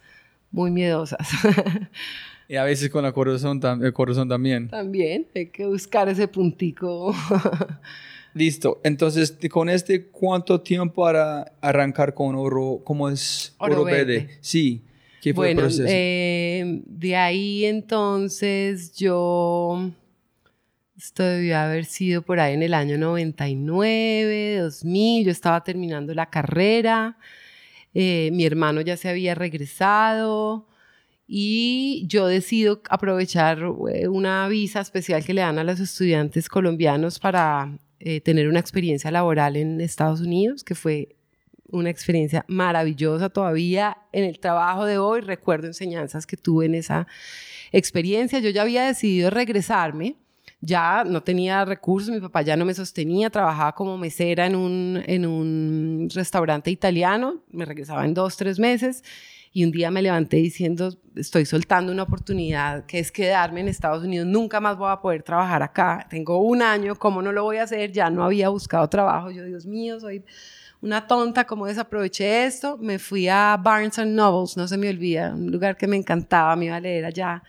Speaker 2: muy miedosas.
Speaker 1: y a veces con la corazón, el corazón también.
Speaker 2: También, hay que buscar ese puntico.
Speaker 1: Listo, entonces con este, ¿cuánto tiempo para arrancar con oro? ¿Cómo es oro, verde? Sí.
Speaker 2: ¿Qué fue el proceso? Eh, de ahí entonces yo esto debió haber sido por ahí en el año 99, 2000. Yo estaba terminando la carrera. Eh, mi hermano ya se había regresado y yo decido aprovechar eh, una visa especial que le dan a los estudiantes colombianos para eh, tener una experiencia laboral en Estados Unidos, que fue una experiencia maravillosa todavía en el trabajo de hoy. Recuerdo enseñanzas que tuve en esa experiencia. Yo ya había decidido regresarme ya no tenía recursos, mi papá ya no me sostenía, trabajaba como mesera en un, en un restaurante italiano, me regresaba en dos, tres meses y un día me levanté diciendo, estoy soltando una oportunidad que es quedarme en Estados Unidos, nunca más voy a poder trabajar acá, tengo un año, ¿cómo no lo voy a hacer? Ya no había buscado trabajo, yo Dios mío, soy una tonta, ¿cómo desaproveché esto? Me fui a Barnes Nobles, no se me olvida, un lugar que me encantaba, me iba a leer allá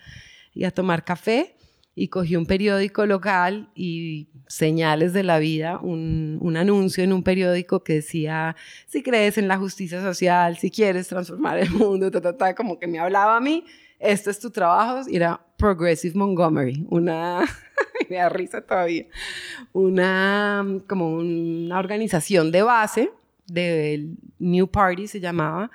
Speaker 2: y a tomar café y cogí un periódico local y señales de la vida, un, un, anuncio en un periódico que decía, si crees en la justicia social, si quieres transformar el mundo, ta, como que me hablaba a mí, este es tu trabajo, y era Progressive Montgomery, una, me da risa todavía, una, como una organización de base del New Party se llamaba,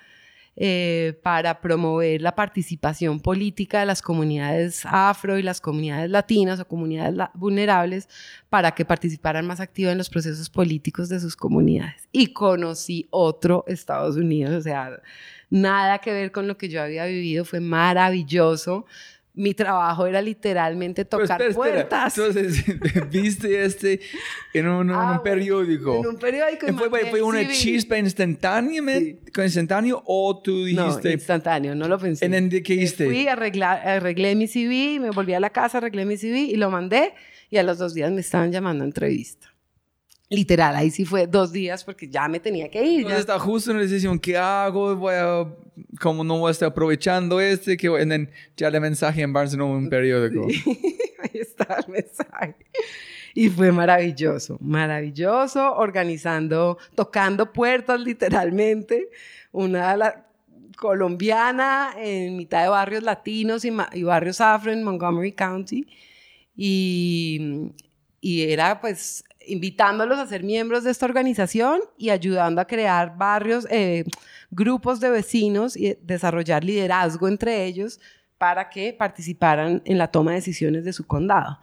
Speaker 2: eh, para promover la participación política de las comunidades afro y las comunidades latinas o comunidades vulnerables para que participaran más activamente en los procesos políticos de sus comunidades. Y conocí otro Estados Unidos, o sea, nada que ver con lo que yo había vivido, fue maravilloso mi trabajo era literalmente tocar puertas.
Speaker 1: Entonces, viste este en un,
Speaker 2: ah,
Speaker 1: periódico.
Speaker 2: En un periódico.
Speaker 1: ¿Fue, fue una chispa instantánea, instantáneo o tú dijiste?
Speaker 2: No, instantáneo, no lo pensé.
Speaker 1: ¿En qué hiciste?
Speaker 2: Fui, arreglar, arreglé mi CV, me volví a la casa, arreglé mi CV y lo mandé y a los dos días me estaban llamando a entrevista. Literal, ahí sí fue dos días porque ya me tenía que ir.
Speaker 1: Entonces está justo en la decisión, ¿qué hago? Voy a, como no voy a estar aprovechando este, que ya le mensaje en Barnes un periódico.
Speaker 2: ahí está el mensaje. Y fue maravilloso, maravilloso, organizando, tocando puertas literalmente. Una la, colombiana en mitad de barrios latinos y, y barrios afro en Montgomery County. Y, y era pues invitándolos a ser miembros de esta organización y ayudando a crear barrios, eh, grupos de vecinos y desarrollar liderazgo entre ellos para que participaran en la toma de decisiones de su condado.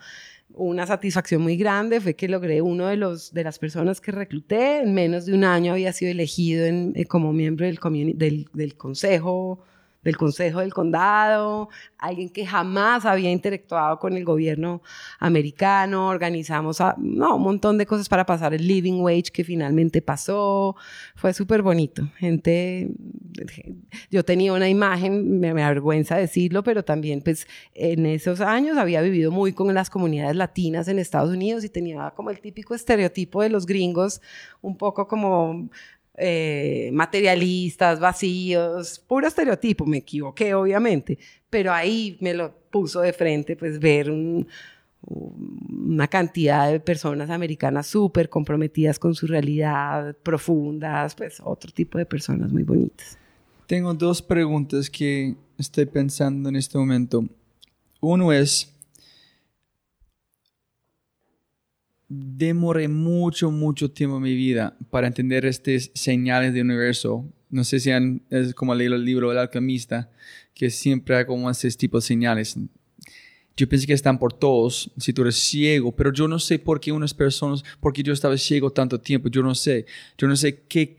Speaker 2: Una satisfacción muy grande fue que logré uno de, los, de las personas que recluté, en menos de un año había sido elegido eh, como miembro del, del, del consejo del Consejo del Condado, alguien que jamás había interactuado con el gobierno americano, organizamos no, un montón de cosas para pasar el living wage que finalmente pasó, fue súper bonito, gente, yo tenía una imagen, me, me avergüenza decirlo, pero también pues en esos años había vivido muy con las comunidades latinas en Estados Unidos y tenía como el típico estereotipo de los gringos, un poco como eh, materialistas, vacíos, puro estereotipo, me equivoqué obviamente, pero ahí me lo puso de frente, pues ver una cantidad de personas americanas súper comprometidas con su realidad, profundas, pues otro tipo de personas muy bonitas.
Speaker 1: Tengo dos preguntas que estoy pensando en este momento. Uno es, demoré mucho, mucho tiempo en mi vida para entender estas señales del universo. No sé si han, es como leído el libro El alquimista, que siempre hay como ese tipo de señales. Yo pensé que están por todos, si tú eres ciego, pero yo no sé por qué unas personas, porque yo estaba ciego tanto tiempo, yo no sé. Yo no sé qué,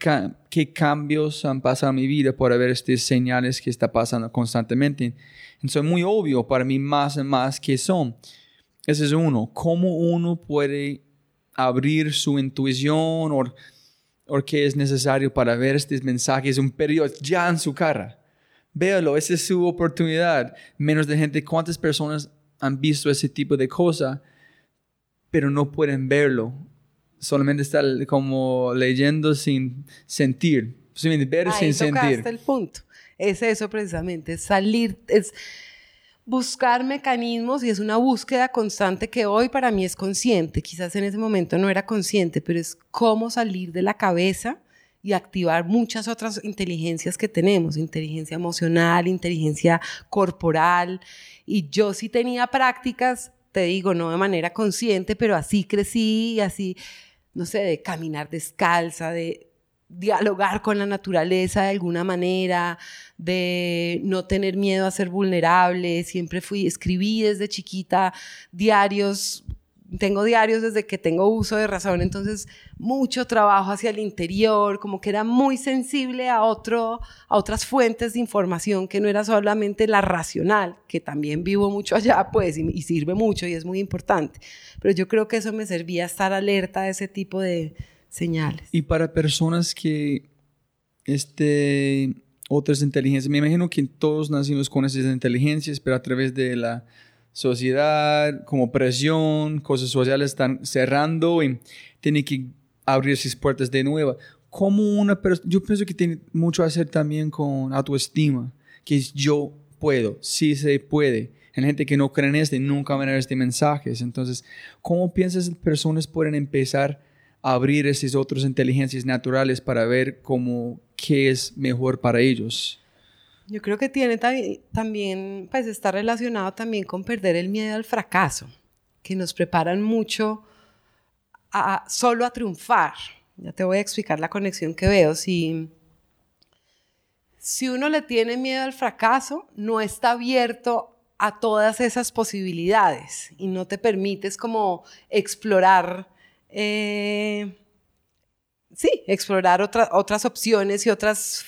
Speaker 1: qué cambios han pasado en mi vida por ver estas señales que está pasando constantemente. Entonces es muy obvio para mí más y más que son. Ese es uno. ¿Cómo uno puede abrir su intuición o, o qué es necesario para ver estos mensajes, un periodo ya en su cara? Véalo, esa es su oportunidad. Menos de gente, ¿cuántas personas han visto ese tipo de cosa, pero no pueden verlo? Solamente están como leyendo sin sentir. Ver sin sentir.
Speaker 2: el punto. Es eso precisamente, salir, es buscar mecanismos y es una búsqueda constante que hoy para mí es consciente. Quizás en ese momento no era consciente, pero es cómo salir de la cabeza y activar muchas otras inteligencias que tenemos, inteligencia emocional, inteligencia corporal. Y yo sí tenía prácticas, te digo, no de manera consciente, pero así crecí así, no sé, de caminar descalza, de dialogar con la naturaleza de alguna manera, de no tener miedo a ser vulnerable. Siempre fui, escribí desde chiquita diarios, tengo diarios desde que tengo uso de razón, entonces mucho trabajo hacia el interior, como que era muy sensible a, otro, a otras fuentes de información que no era solamente la racional, que también vivo mucho allá, pues, y, y sirve mucho y es muy importante. Pero yo creo que eso me servía estar alerta a ese tipo de, señales.
Speaker 1: Y para personas que este, otras inteligencias, me imagino que todos nacimos con esas inteligencias, pero a través de la sociedad, como presión, cosas sociales están cerrando y tiene que abrir sus puertas de nuevo. Como una yo pienso que tiene mucho que hacer también con autoestima, que es yo puedo, sí se puede. Hay gente que no cree en este, nunca van a ver este mensajes. Entonces, ¿cómo piensas que personas pueden empezar abrir esas otras inteligencias naturales para ver cómo, qué es mejor para ellos.
Speaker 2: Yo creo que tiene también, pues está relacionado también con perder el miedo al fracaso, que nos preparan mucho a, solo a triunfar. Ya te voy a explicar la conexión que veo. Si, si uno le tiene miedo al fracaso, no está abierto a todas esas posibilidades y no te permites como explorar, eh, sí, explorar otras opciones y otras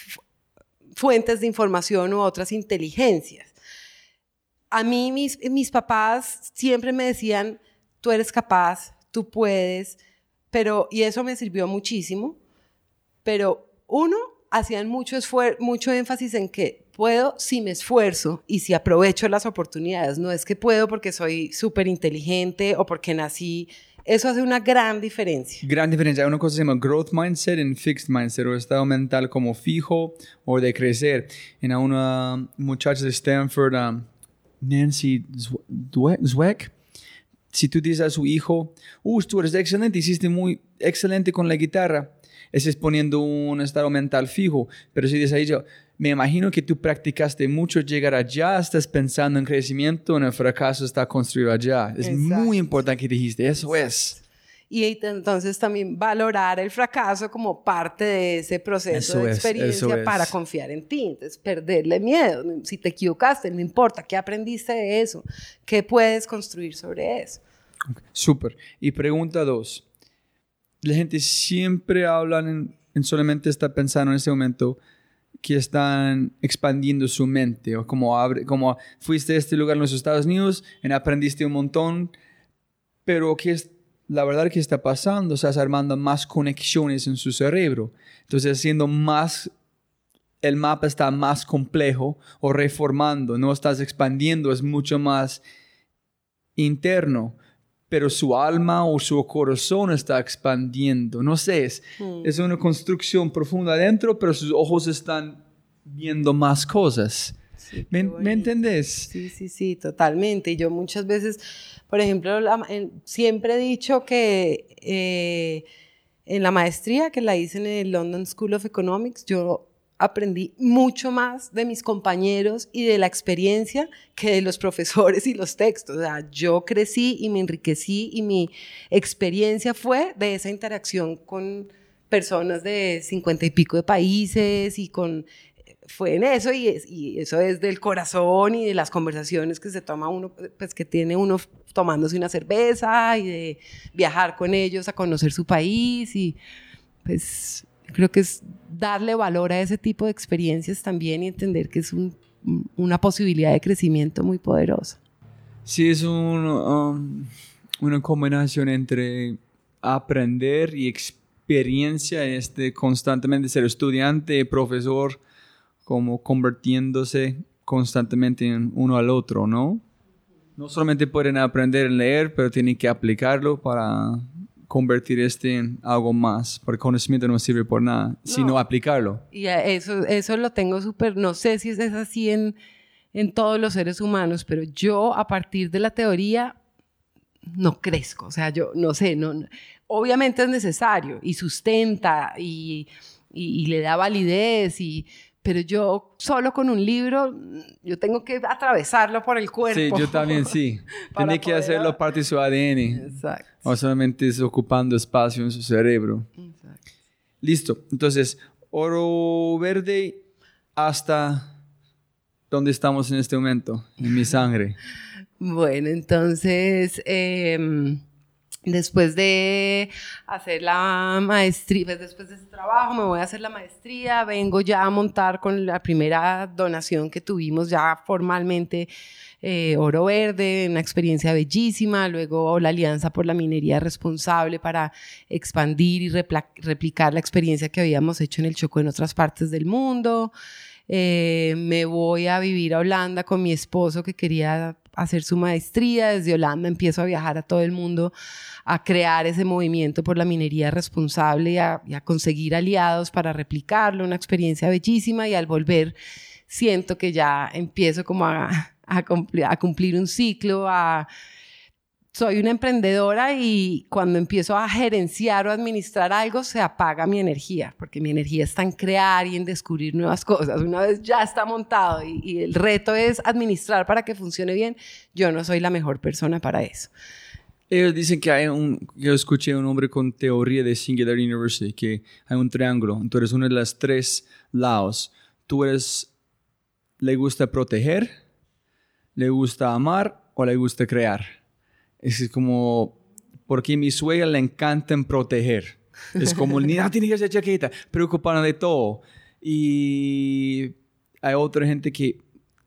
Speaker 2: fuentes de información u otras inteligencias. A mí mis, mis papás siempre me decían, tú eres capaz, tú puedes, pero, y eso me sirvió muchísimo, pero uno, hacían mucho, mucho énfasis en que puedo si me esfuerzo y si aprovecho las oportunidades. No es que puedo porque soy súper inteligente o porque nací. Eso hace una gran diferencia.
Speaker 1: Gran diferencia. Hay una cosa que se llama growth mindset y fixed mindset, o estado mental como fijo o de crecer. En una muchacha de Stanford, um, Nancy Zweck, si tú dices a su hijo, uh, tú eres excelente, hiciste muy excelente con la guitarra, ese es poniendo un estado mental fijo. Pero si dices a ella, me imagino que tú practicaste mucho llegar allá, estás pensando en crecimiento, en el fracaso está construido allá. Es muy importante que dijiste, eso es.
Speaker 2: Y entonces también valorar el fracaso como parte de ese proceso de experiencia para confiar en ti. Entonces, perderle miedo. Si te equivocaste, no importa. ¿Qué aprendiste de eso? ¿Qué puedes construir sobre eso?
Speaker 1: Súper. Y pregunta dos la gente siempre habla en, solamente está pensando en ese momento que están expandiendo su mente o como, abre, como fuiste a este lugar en los Estados Unidos y aprendiste un montón, pero que es la verdad que está pasando, estás armando más conexiones en su cerebro, entonces haciendo más el mapa está más complejo o reformando, no estás expandiendo, es mucho más interno pero su alma o su corazón está expandiendo. No sé, es, hmm. es una construcción profunda adentro, pero sus ojos están viendo más cosas. ¿Me, ¿Me, entendés?
Speaker 2: Sí, sí, sí, totalmente. Yo muchas veces, por ejemplo, siempre he dicho que eh, en la maestría que la hice en el London School of Economics, yo aprendí mucho más de mis compañeros y de la experiencia que de los profesores y los textos. O sea, yo crecí y me enriquecí y mi experiencia fue de esa interacción con personas de cincuenta y pico de países y con fue en eso y, y, eso es del corazón y de las conversaciones que se toma uno, pues que tiene uno tomándose una cerveza y de viajar con ellos a conocer su país y pues Creo que es darle valor a ese tipo de experiencias también y entender que es una posibilidad de crecimiento muy poderosa.
Speaker 1: Sí, es um, una combinación entre aprender y experiencia, este, constantemente ser estudiante, profesor, como convirtiéndose constantemente en uno al otro, ¿no? No solamente pueden aprender a leer, pero tienen que aplicarlo para convertir este en algo más, porque conocimiento no sirve por nada, sino aplicarlo.
Speaker 2: Y eso, eso lo tengo súper, no sé si es así en, en todos los seres humanos, pero yo a partir de la teoría no crezco, o sea, yo no sé, no, obviamente es necesario y sustenta y, y, y le da validez y pero yo solo con un libro, yo tengo que atravesarlo por el cuerpo.
Speaker 1: Sí, yo también sí. Tiene que hacerlo parte de su ADN. Exacto. O solamente es ocupando espacio en su cerebro. Exacto. Listo. Entonces, oro verde hasta dónde estamos en este momento, en mi sangre.
Speaker 2: bueno, entonces... Eh, Después de hacer la maestría, pues después de ese trabajo me voy a hacer la maestría, vengo ya a montar con la primera donación que tuvimos ya formalmente eh, Oro Verde, una experiencia bellísima, luego la Alianza por la Minería Responsable para expandir y replicar la experiencia que habíamos hecho en el Choco en otras partes del mundo. Eh, me voy a vivir a Holanda con mi esposo que quería hacer su maestría. Desde Holanda empiezo a viajar a todo el mundo a crear ese movimiento por la minería responsable y a, conseguir aliados para replicarlo. Una experiencia bellísima y al volver siento que ya empiezo como a, a cumplir un ciclo, a soy una emprendedora y cuando empiezo a gerenciar o administrar algo se apaga mi energía, porque mi energía está en crear y en descubrir nuevas cosas. Una vez ya está montado y, el reto es administrar para que funcione bien, yo no soy la mejor persona para eso.
Speaker 1: Ellos dicen que hay un, yo escuché un hombre con teoría de Singular University, que hay un triángulo, entonces uno de los tres lados tú eres, le gusta proteger, le gusta amar o le gusta crear. Es como, porque mi suegra le encanta proteger. Es como, ni nada tiene que ser chaqueta, preocupada de todo. Y hay otra gente que,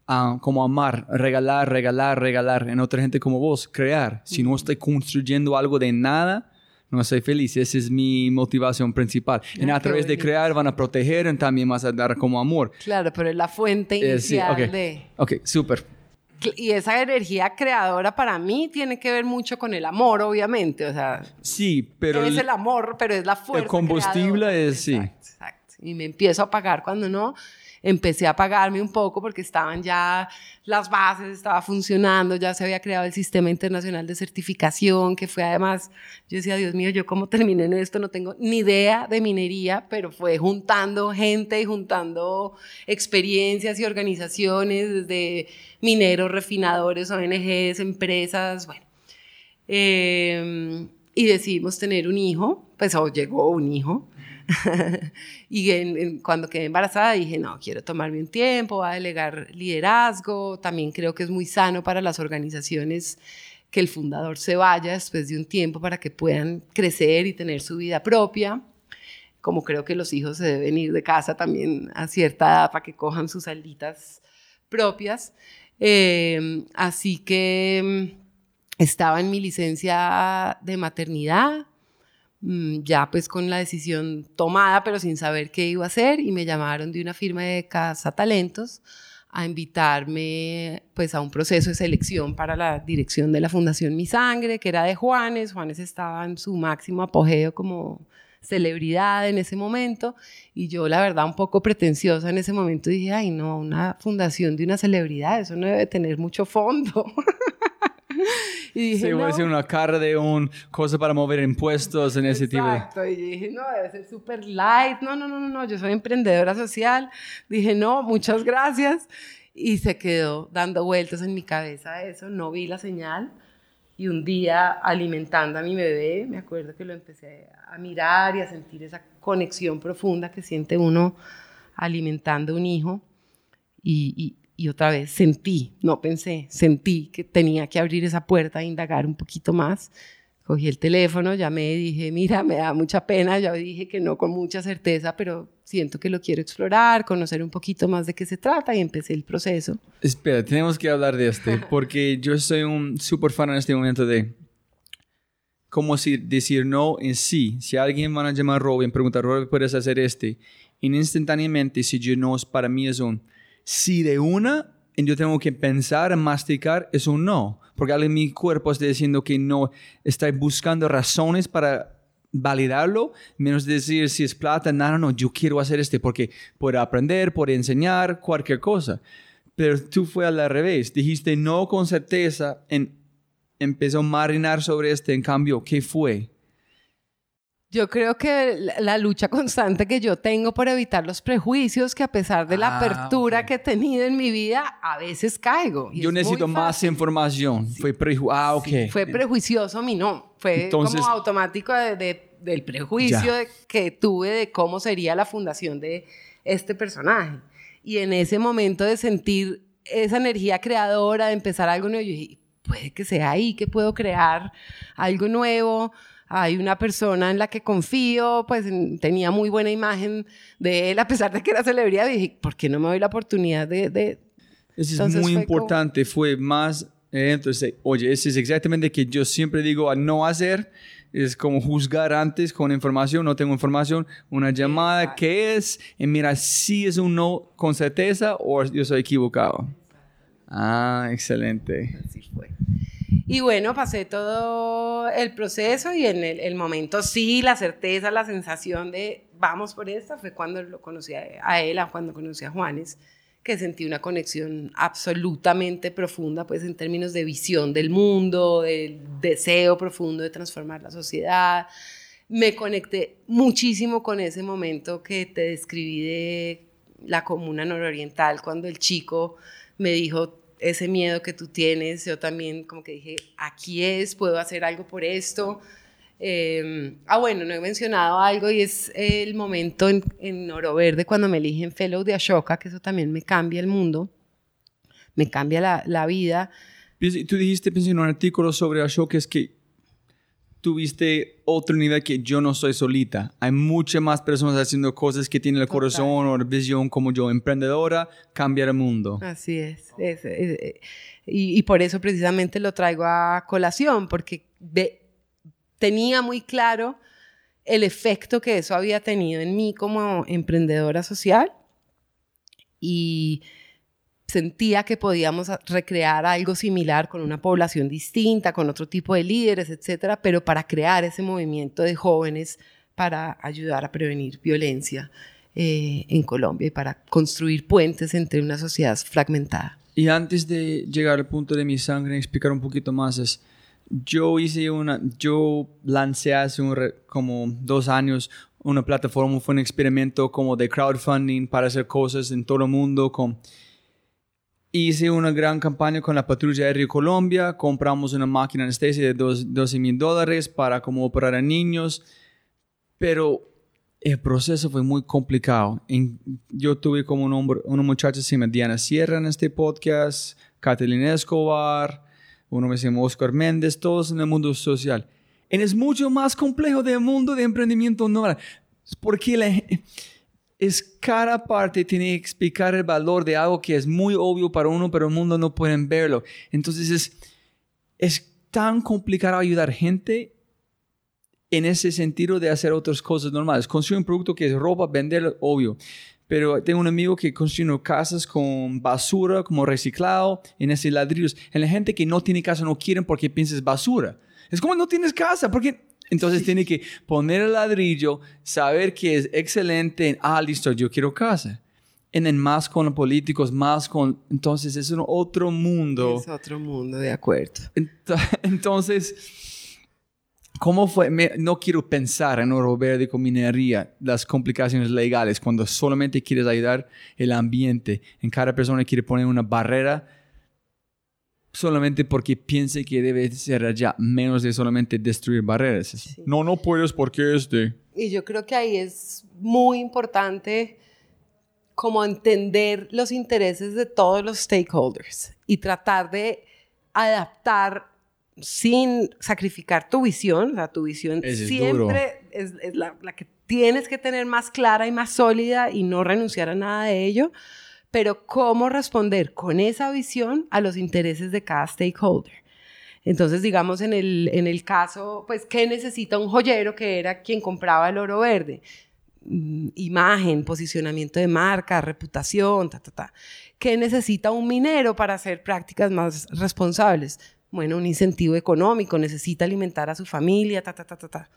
Speaker 1: ah, como amar, regalar, regalar, regalar. En otra gente como vos, crear. Si no estoy construyendo algo de nada, no soy feliz. Esa es mi motivación principal. y a través de crear van a proteger y también vas a dar como amor.
Speaker 2: Claro, pero es la fuente
Speaker 1: Eh, sí,
Speaker 2: inicial
Speaker 1: ok.
Speaker 2: de...
Speaker 1: Ok, súper.
Speaker 2: Y esa energía creadora para mí tiene que ver mucho con el amor, obviamente. O sea,
Speaker 1: Sí, pero...
Speaker 2: es el amor, pero es la fuerza.
Speaker 1: combustible
Speaker 2: creadora.
Speaker 1: es- sí.
Speaker 2: Exacto, exacto. Y me empiezo a pagar cuando no. Empecé a apagarme un poco porque estaban ya las bases, estaba funcionando, ya se había creado el sistema internacional de certificación, que fue además, yo decía, Dios mío, yo cómo terminé en esto, no tengo ni idea de minería, pero fue juntando gente y juntando experiencias y organizaciones, desde mineros, refinadores, ONGs, empresas, bueno. Eh, y decidimos tener un hijo, pues o llegó un hijo. y en- en- cuando quedé embarazada dije, no, quiero tomarme un tiempo, voy a delegar liderazgo. También creo que es muy sano para las organizaciones que el fundador se vaya después de un tiempo para que puedan crecer y tener su vida propia. Como creo que los hijos se deben ir de casa también a cierta edad para que cojan sus alitas propias. Eh, así que mm, estaba en mi licencia de maternidad, ya pues con la decisión tomada, pero sin saber qué iba a hacer, y me llamaron de una firma de Casa Talentos a invitarme pues a un proceso de selección para la dirección de la Fundación Mi Sangre, que era de Juanes. Juanes estaba en su máximo apogeo como celebridad en ese momento y yo la verdad un poco pretenciosa en ese momento dije, ay no, una fundación de una celebridad, eso no debe tener mucho fondo. y dije,
Speaker 1: Sí, voy a
Speaker 2: no.
Speaker 1: decir una cara de un cosa para mover impuestos en ese tipo.
Speaker 2: Exacto, y dije, no, debe ser súper light, no, no, no, no, no, yo soy emprendedora social, dije, no, muchas gracias, y se quedó dando vueltas en mi cabeza eso, no vi la señal, y un día alimentando a mi bebé, me acuerdo que lo empecé a mirar y a sentir esa conexión profunda que siente uno alimentando un hijo, y, y- y otra vez sentí, no pensé, sentí que tenía que abrir esa puerta e indagar un poquito más. Cogí el teléfono, llamé y dije, mira, me da mucha pena, ya dije que no con mucha certeza, pero siento que lo quiero explorar, conocer un poquito más de qué se trata y empecé el proceso.
Speaker 1: Espera, tenemos que hablar de este, porque yo soy un súper fan en este momento de cómo si- decir no en sí. Si alguien van a llamar a Robin, preguntar, Robin, ¿puedes hacer este? Y instantáneamente, si yo no, para mí es un sí de una, yo tengo que pensar, masticar, es un no. Porque alguien en mi cuerpo está diciendo que no, está buscando razones para validarlo, menos decir si es plata, no, no, yo quiero hacer este porque puedo aprender, puedo enseñar, cualquier cosa. Pero tú fue al revés, dijiste no con certeza, en, empezó a marinar sobre este, en cambio, ¿qué fue?
Speaker 2: Yo creo que la, la lucha constante que yo tengo por evitar los prejuicios, que a pesar de la
Speaker 1: Ah,
Speaker 2: apertura
Speaker 1: ok.
Speaker 2: que he tenido en mi vida, a veces caigo. y
Speaker 1: Yo necesito más información. Fue preju ah, ok.
Speaker 2: Sí, fue prejuicioso mi no. Fue
Speaker 1: Entonces-
Speaker 2: como automático de- de- del prejuicio de- que tuve de cómo sería la fundación de este personaje. Y en ese momento de sentir esa energía creadora, de empezar algo nuevo, yo dije, puede que sea ahí que puedo crear algo nuevo. Hay una persona en la que confío, pues en- tenía muy buena imagen de él, a pesar de que era celebridad. Y dije, ¿por qué no me doy la oportunidad de, de
Speaker 1: Eso es
Speaker 2: Entonces
Speaker 1: muy
Speaker 2: fue como-
Speaker 1: importante. Fue más, eh, entonces, oye, eso es exactamente que yo siempre digo a no hacer. Es como juzgar antes con información, no tengo información, una llamada, ¿qué es? Y mira si es un no con certeza o yo soy equivocado. Ah, excelente.
Speaker 2: Así fue. Y bueno, pasé todo el proceso y en el, momento sí, la certeza, la sensación de vamos por esta fue cuando lo conocí a, a él, a cuando conocí a Juanes, que sentí una conexión absolutamente profunda, pues en términos de visión del mundo, del deseo profundo de transformar la sociedad. Me conecté muchísimo con ese momento que te describí de la comuna nororiental, cuando el chico me dijo, ese miedo que tú tienes, yo también como que dije, aquí es, puedo hacer algo por esto. Eh, ah, bueno, no he mencionado algo y es el momento en, en Oro Verde cuando me eligen Fellow de Ashoka, que eso también me cambia el mundo, me cambia la, la vida.
Speaker 1: Tú dijiste pensé, en un artículo sobre Ashoka es que tuviste otro nivel que yo no soy solita. Hay muchas más personas haciendo cosas que tienen el corazón o la visión como yo, emprendedora, cambiar el mundo.
Speaker 2: Así es. y, y, por eso precisamente lo traigo a colación, porque tenía muy claro el efecto que eso había tenido en mí como emprendedora social y sentía que podíamos recrear algo similar con una población distinta, con otro tipo de líderes, etcétera, pero para crear ese movimiento de jóvenes para ayudar a prevenir violencia eh, en Colombia y para construir puentes entre una sociedad fragmentada.
Speaker 1: Y antes de llegar al punto de mi sangre, explicar un poquito más, es, yo hice una, yo lancé hace como dos años una plataforma, fue un experimento como de crowdfunding para hacer cosas en todo el mundo con hice una gran campaña con la patrulla aérea Colombia, compramos una máquina anestesia de 12 mil dólares para como operar a niños, pero el proceso fue muy complicado. yo tuve como un hombre, una muchacha se llama Diana Sierra en este podcast, Catalina Escobar, uno me llama Oscar Méndez, todos en el mundo social. Y es mucho más complejo del mundo de emprendimiento no, porque la, es cada parte tiene que explicar el valor de algo que es muy obvio para uno, pero el mundo no pueden verlo. Entonces es, es tan complicado ayudar gente en ese sentido de hacer otras cosas normales. Construir un producto que es ropa, venderlo, obvio. Pero tengo un amigo que construye casas con basura, como reciclado, en ese ladrillos. Y la gente que no tiene casa no quieren porque piensas basura. Es como no tienes casa, porque entonces tiene que poner el ladrillo, saber que es excelente. Ah, listo, yo quiero casa. En el más con los políticos, más con... Entonces es un otro mundo.
Speaker 2: Es otro mundo, de acuerdo.
Speaker 1: Entonces, ¿cómo fue? no quiero pensar en oro verde con minería, las complicaciones legales, cuando solamente quieres ayudar el ambiente. En cada persona quiere poner una barrera solamente porque piense que debe ser allá, menos de solamente destruir barreras. No, no puedes porque es de...
Speaker 2: Y yo creo que ahí es muy importante como entender los intereses de todos los stakeholders y tratar de adaptar sin sacrificar tu visión, o sea, tu visión siempre es, es la, la que tienes que tener más clara y más sólida y no renunciar a nada de ello, pero cómo responder con esa visión a los intereses de cada stakeholder. Entonces, digamos, en el, en el caso, pues, ¿qué necesita un joyero que era quien compraba el oro verde? Mm, imagen, posicionamiento de marca, reputación, ta, ta, ta. ¿Qué necesita un minero para hacer prácticas más responsables? Bueno, un incentivo económico, necesita alimentar a su familia, ta, ta, ta, ta, ta.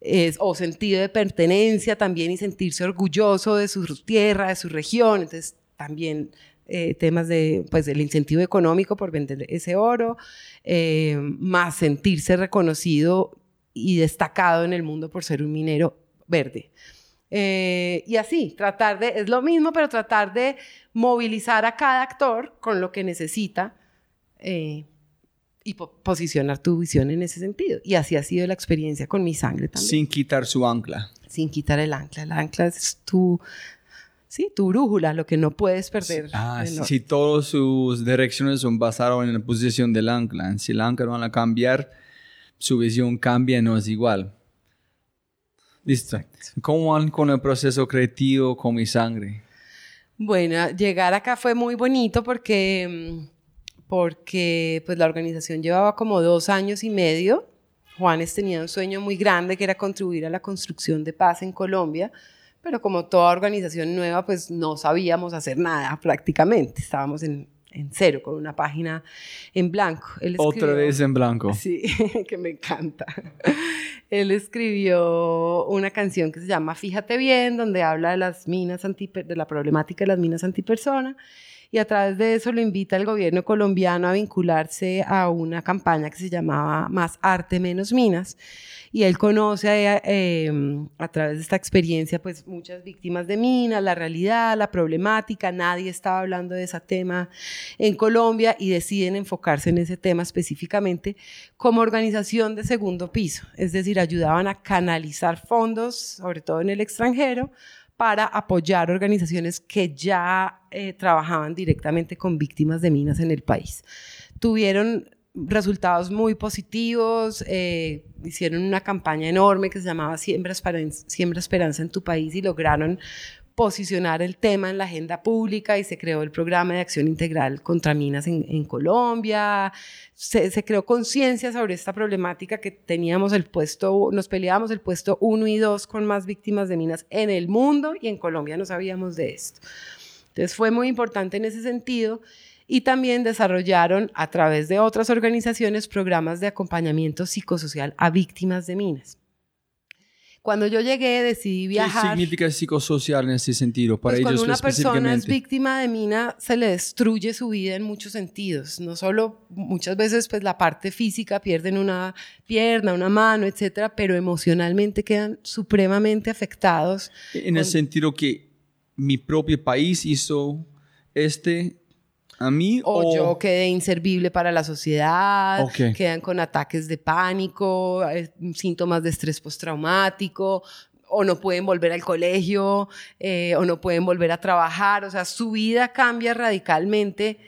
Speaker 2: Es, o sentido de pertenencia también y sentirse orgulloso de su tierra, de su región. Entonces, también eh, temas de, pues, del incentivo económico por vender ese oro, eh, más sentirse reconocido y destacado en el mundo por ser un minero verde. Eh, y así, tratar de, es lo mismo, pero tratar de movilizar a cada actor con lo que necesita y posicionar tu visión en ese sentido. Y así ha sido la experiencia con mi sangre también.
Speaker 1: Sin quitar su ancla.
Speaker 2: Sin quitar el ancla. El ancla es tu, sí, tu brújula, lo que no puedes perder.
Speaker 1: Ah, si todas sus direcciones son basadas en la posición del ancla. Si el ancla van a cambiar, su visión cambia, no es igual. Listo. ¿Cómo van con el proceso creativo con mi sangre?
Speaker 2: Bueno, llegar acá fue muy bonito porque, porque pues, la organización llevaba como dos años y medio. Juanes tenía un sueño muy grande que era contribuir a la construcción de paz en Colombia pero como toda organización nueva, pues no sabíamos hacer nada prácticamente. Estábamos en, en cero, con una página en blanco.
Speaker 1: Otra vez en blanco.
Speaker 2: Sí, que me encanta. Él escribió una canción que se llama Fíjate bien, donde habla de las minas anti, de la problemática de las minas antipersona. Y a través de eso lo invita el gobierno colombiano a vincularse a una campaña que se llamaba Más Arte, Menos Minas. Y él conoce eh, a través de esta experiencia pues muchas víctimas de minas, la realidad, la problemática, nadie estaba hablando de ese tema en Colombia y deciden enfocarse en ese tema específicamente como organización de segundo piso, es decir, ayudaban a canalizar fondos, sobre todo en el extranjero, para apoyar organizaciones que ya eh, trabajaban directamente con víctimas de minas en el país. Tuvieron resultados muy positivos, eh, hicieron una campaña enorme que se llamaba Siembra Siembra Esperanza en tu país y lograron posicionar el tema en la agenda pública y se creó el programa de acción integral contra minas en, Colombia. Se, creó conciencia sobre esta problemática que teníamos el puesto, nos peleábamos el puesto uno y dos con más víctimas de minas en el mundo y en Colombia no sabíamos de esto. Entonces fue muy importante en ese sentido y también desarrollaron a través de otras organizaciones programas de acompañamiento psicosocial a víctimas de minas. Cuando yo llegué decidí viajar.
Speaker 1: ¿Qué significa psicosocial en ese sentido para
Speaker 2: pues
Speaker 1: ellos
Speaker 2: Cuando una persona es víctima de mina se le destruye su vida en muchos sentidos. No solo muchas veces pues la parte física pierden una pierna, una mano, etcétera, pero emocionalmente quedan supremamente afectados.
Speaker 1: En el sentido que mi propio país hizo este a mí
Speaker 2: o, yo quedé inservible para la sociedad, quedan con ataques de pánico, eh, síntomas de estrés postraumático, o no pueden volver al colegio, eh, o no pueden volver a trabajar, o sea, su vida cambia radicalmente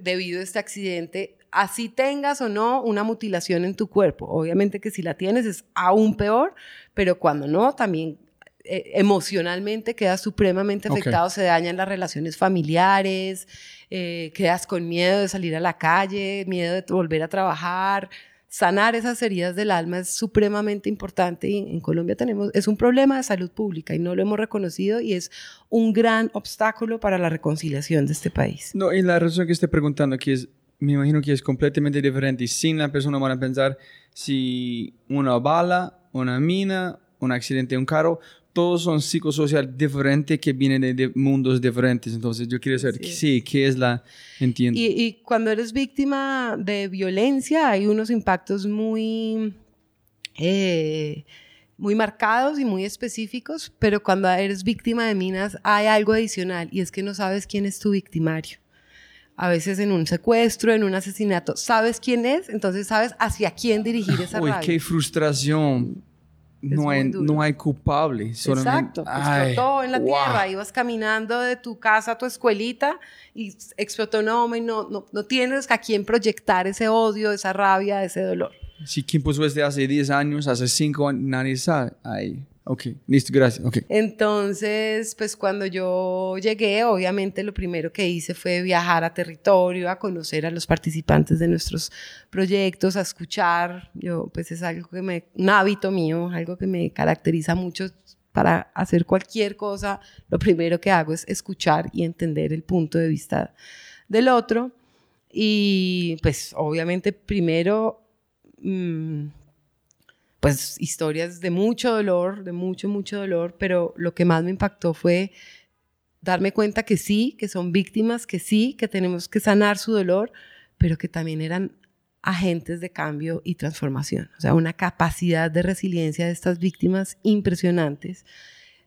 Speaker 2: debido a este accidente, así tengas o no una mutilación en tu cuerpo. Obviamente que si la tienes es aún peor, pero cuando no, también eh, emocionalmente quedas supremamente afectado, se dañan las relaciones familiares, eh, quedas con miedo de salir a la calle, miedo de volver a trabajar. Sanar esas heridas del alma es supremamente importante y en Colombia tenemos, es un problema de salud pública y no lo hemos reconocido y es un gran obstáculo para la reconciliación de este país.
Speaker 1: No, y la razón que estoy preguntando aquí es, me imagino que es completamente diferente y sin la persona van a pensar si una bala, una mina, un accidente, un carro, todos son psicosocial diferentes que vienen de, mundos diferentes. Entonces yo quiero saber, sí, ¿qué es la... Entiendo.
Speaker 2: Y, cuando eres víctima de violencia hay unos impactos muy... Eh, muy marcados y muy específicos, pero cuando eres víctima de minas hay algo adicional y es que no sabes quién es tu victimario. A veces en un secuestro, en un asesinato, sabes quién es, entonces sabes hacia quién dirigir esa
Speaker 1: Uy, qué frustración no hay, no hay culpable.
Speaker 2: Exacto, explotó en la tierra, ibas caminando de tu casa a tu escuelita y explotó no, no, no, no tienes a quién proyectar ese odio, esa rabia, ese dolor.
Speaker 1: Si quien puso desde hace 10 años, hace 5 años, nadie sabe. Ahí. Ok, listo, gracias. Okay.
Speaker 2: Entonces, pues cuando yo llegué, obviamente lo primero que hice fue viajar a territorio, a conocer a los participantes de nuestros proyectos, a escuchar. Yo, pues es algo que me, un hábito mío, algo que me caracteriza mucho para hacer cualquier cosa. Lo primero que hago es escuchar y entender el punto de vista del otro. Y pues obviamente primero... Mmm, pues historias de mucho dolor, de mucho, mucho dolor, pero lo que más me impactó fue darme cuenta que sí, que son víctimas, que sí, que tenemos que sanar su dolor, pero que también eran agentes de cambio y transformación. O sea, una capacidad de resiliencia de estas víctimas impresionantes.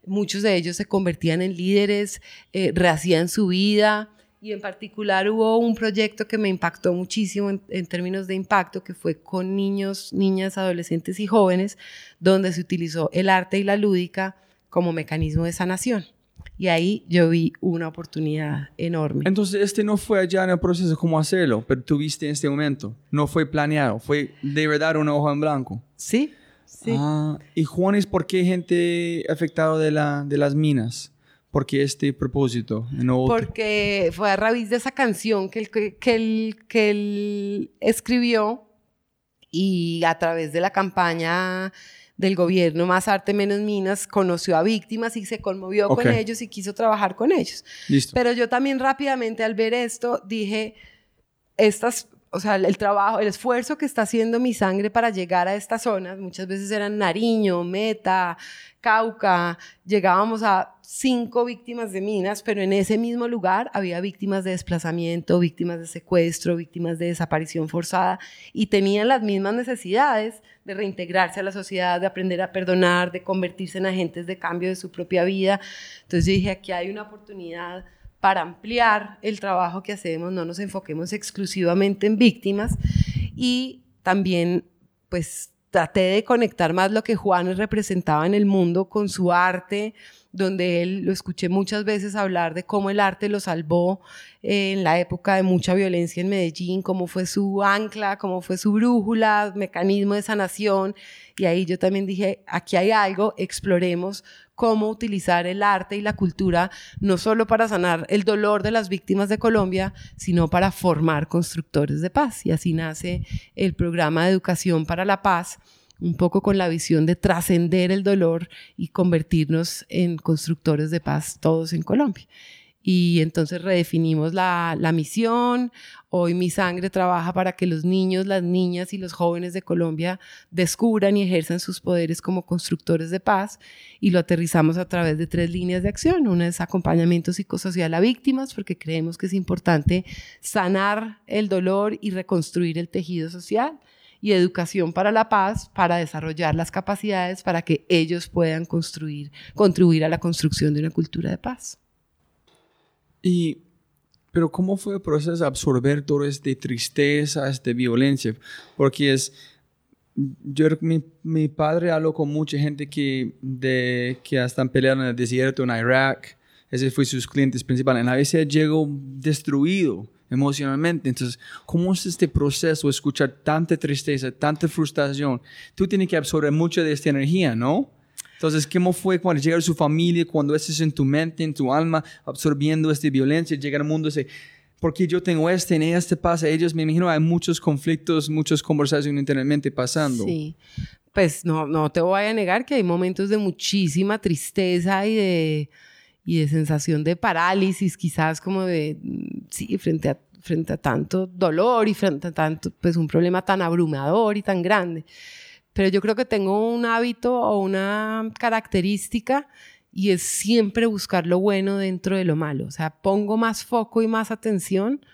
Speaker 2: Muchos de ellos se convertían en líderes, eh, rehacían su vida, y en particular hubo un proyecto que me impactó muchísimo en, términos de impacto, que fue con niños, niñas, adolescentes y jóvenes, donde se utilizó el arte y la lúdica como mecanismo de sanación. Y ahí yo vi una oportunidad enorme.
Speaker 1: Entonces, este no fue allá en el proceso cómo hacerlo, pero tuviste en este momento. No fue planeado, fue de verdad una hoja en blanco.
Speaker 2: Sí, sí.
Speaker 1: Ah, ¿Y Juanes, por qué gente afectada de, la, de las minas? ¿Por qué este propósito?
Speaker 2: Porque fue a raíz de esa canción que él, que, él, que él escribió y a través de la campaña del gobierno Más Arte Menos Minas conoció a víctimas y se conmovió con ellos y quiso trabajar con ellos. Pero yo también rápidamente al ver esto dije, estas o sea, el trabajo, el esfuerzo que está haciendo mi sangre para llegar a estas zonas, muchas veces eran Nariño, Meta, Cauca, llegábamos a cinco víctimas de minas, pero en ese mismo lugar había víctimas de desplazamiento, víctimas de secuestro, víctimas de desaparición forzada y tenían las mismas necesidades de reintegrarse a la sociedad, de aprender a perdonar, de convertirse en agentes de cambio de su propia vida. Entonces dije, aquí hay una oportunidad para ampliar el trabajo que hacemos, no nos enfoquemos exclusivamente en víctimas y también pues traté de conectar más lo que Juanes representaba en el mundo con su arte, donde él lo escuché muchas veces hablar de cómo el arte lo salvó en la época de mucha violencia en Medellín, cómo fue su ancla, cómo fue su brújula, mecanismo de sanación. Y ahí yo también dije, aquí hay algo, exploremos cómo utilizar el arte y la cultura no solo para sanar el dolor de las víctimas de Colombia, sino para formar constructores de paz. Y así nace el programa de educación para la paz, un poco con la visión de trascender el dolor y convertirnos en constructores de paz todos en Colombia y entonces redefinimos la, la, misión. Hoy mi sangre trabaja para que los niños, las niñas y los jóvenes de Colombia descubran y ejerzan sus poderes como constructores de paz y lo aterrizamos a través de tres líneas de acción. Una es acompañamiento psicosocial a víctimas porque creemos que es importante sanar el dolor y reconstruir el tejido social y educación para la paz para desarrollar las capacidades para que ellos puedan construir, contribuir a la construcción de una cultura de paz.
Speaker 1: Y, pero ¿cómo fue el proceso de absorber toda esta tristeza, esta violencia? Porque es, yo, mi, mi padre habló con mucha gente que, de, que están peleando en el desierto en Irak. Ese fue sus clientes principales. A veces llegó destruido emocionalmente. Entonces, ¿cómo es este proceso? Escuchar tanta tristeza, tanta frustración. Tú tienes que absorber mucha de esta energía, ¿no? Entonces, ¿cómo fue cuando llega su familia, cuando es en tu mente, en tu alma, absorbiendo esta violencia, llega al mundo y dice, ¿por qué yo tengo este y este pasa? Ellos, me imagino, hay muchos conflictos, muchas conversaciones internamente pasando.
Speaker 2: Sí, pues no, no te voy a negar que hay momentos de muchísima tristeza y de, y de sensación de parálisis, quizás como de, sí, frente a, frente a tanto dolor y frente a tanto, pues un problema tan abrumador y tan grande pero yo creo que tengo un hábito o una característica y es siempre buscar lo bueno dentro de lo malo. O sea, pongo más foco y más atención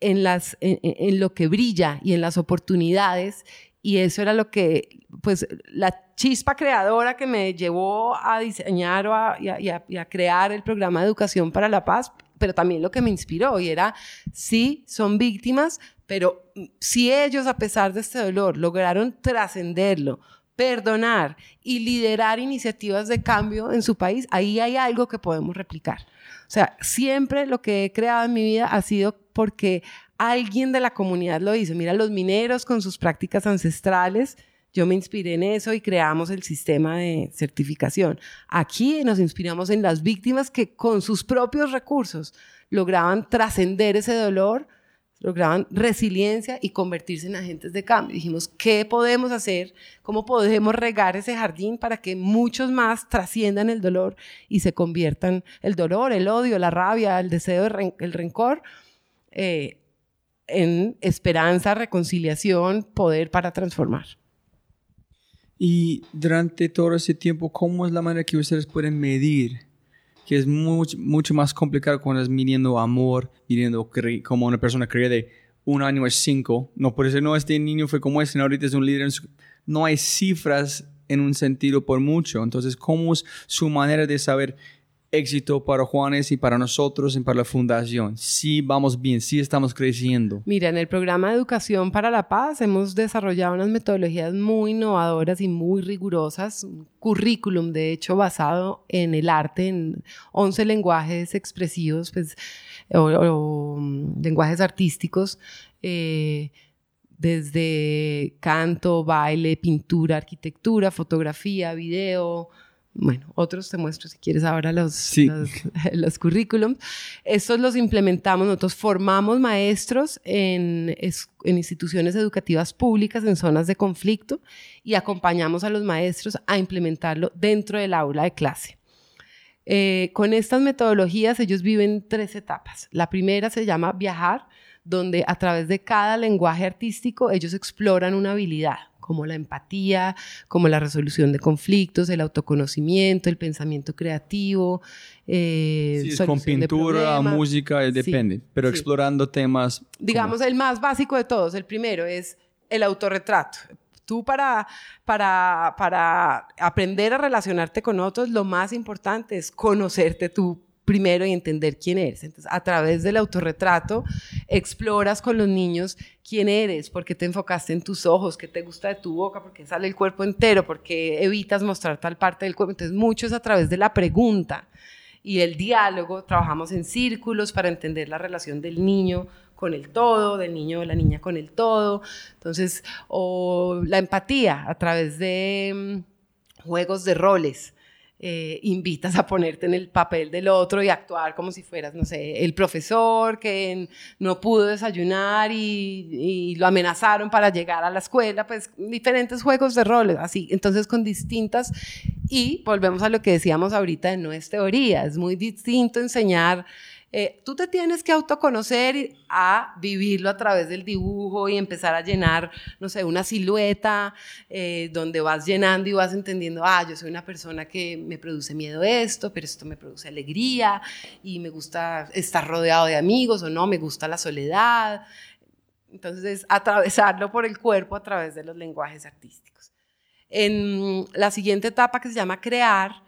Speaker 2: en, las, en, lo que brilla y en las oportunidades y eso era lo que, pues, la chispa creadora que me llevó a diseñar o a, y a, crear el programa de educación para la paz, pero también lo que me inspiró y era, sí, son víctimas, pero si ellos, a pesar de este dolor, lograron trascenderlo, perdonar y liderar iniciativas de cambio en su país, ahí hay algo que podemos replicar. O sea, siempre lo que he creado en mi vida ha sido porque alguien de la comunidad lo hizo. Mira, los mineros con sus prácticas ancestrales, yo me inspiré en eso y creamos el sistema de certificación. Aquí nos inspiramos en las víctimas que con sus propios recursos lograban trascender ese dolor lograban resiliencia y convertirse en agentes de cambio. Dijimos, ¿qué podemos hacer? ¿Cómo podemos regar ese jardín para que muchos más trasciendan el dolor y se conviertan el dolor, el odio, la rabia, el deseo, el rencor, eh, en esperanza, reconciliación, poder para transformar?
Speaker 1: Y durante todo ese tiempo, ¿cómo es la manera que ustedes pueden medir que es mucho, mucho más complicado cuando estás midiendo amor, midiendo como una persona cree de un año es cinco. No por eso no, este niño fue como este, ahorita es un líder. No hay cifras en un sentido por mucho. Entonces, ¿cómo es su manera de saber éxito para Juanes y para nosotros y para la fundación. Sí vamos bien, sí estamos creciendo.
Speaker 2: Mira, en el programa de Educación para la Paz hemos desarrollado unas metodologías muy innovadoras y muy rigurosas, un currículum de hecho basado en el arte, en 11 lenguajes expresivos pues, o, mm, lenguajes artísticos. Eh, desde canto, baile, pintura, arquitectura, fotografía, video, bueno, otros te muestro si quieres ahora los, los, currículums. Estos los implementamos, nosotros formamos maestros en, en, instituciones educativas públicas en zonas de conflicto y acompañamos a los maestros a implementarlo dentro del aula de clase. Eh, con estas metodologías ellos viven tres etapas. La primera se llama viajar, donde a través de cada lenguaje artístico ellos exploran una habilidad como la empatía, como la resolución de conflictos, el autoconocimiento, el pensamiento creativo.
Speaker 1: Eh, sí, con pintura, música, eh, depende, pero explorando temas.
Speaker 2: Digamos, el más básico de todos, el primero es el autorretrato. Tú para, para, para aprender a relacionarte con otros, lo más importante es conocerte tú primero y entender quién eres. Entonces, a través del autorretrato, exploras con los niños quién eres, por qué te enfocaste en tus ojos, qué te gusta de tu boca, por qué sale el cuerpo entero, por qué evitas mostrar tal parte del cuerpo. Entonces, mucho es a través de la pregunta y el diálogo. Trabajamos en círculos para entender la relación del niño con el todo, del niño o la niña con el todo. Entonces, o la empatía a través de mm, juegos de roles eh, invitas a ponerte en el papel del otro y actuar como si fueras, no sé, el profesor que no pudo desayunar y, lo amenazaron para llegar a la escuela, pues diferentes juegos de roles, así. Entonces con distintas, y volvemos a lo que decíamos ahorita, no es teoría, es muy distinto enseñar eh, tú te tienes que autoconocer a vivirlo a través del dibujo y empezar a llenar, no sé, una silueta eh, donde vas llenando y vas entendiendo, ah, yo soy una persona que me produce miedo esto, pero esto me produce alegría y me gusta estar rodeado de amigos o no, me gusta la soledad. Entonces, atravesarlo por el cuerpo a través de los lenguajes artísticos. En la siguiente etapa que se llama crear,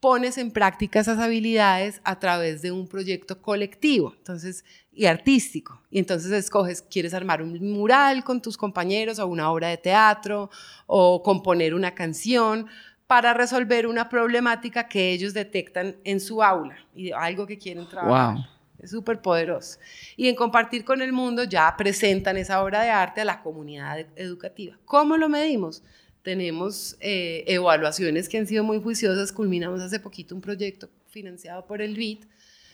Speaker 2: pones en práctica esas habilidades a través de un proyecto colectivo entonces, y artístico. Y entonces escoges, quieres armar un mural con tus compañeros o una obra de teatro o componer una canción para resolver una problemática que ellos detectan en su aula y algo que quieren trabajar. Wow. Es súper poderoso. Y en compartir con el mundo ya presentan esa obra de arte a la comunidad educativa. ¿Cómo lo medimos? Tenemos eh, evaluaciones que han sido muy juiciosas. Culminamos hace poquito un proyecto financiado por el BID,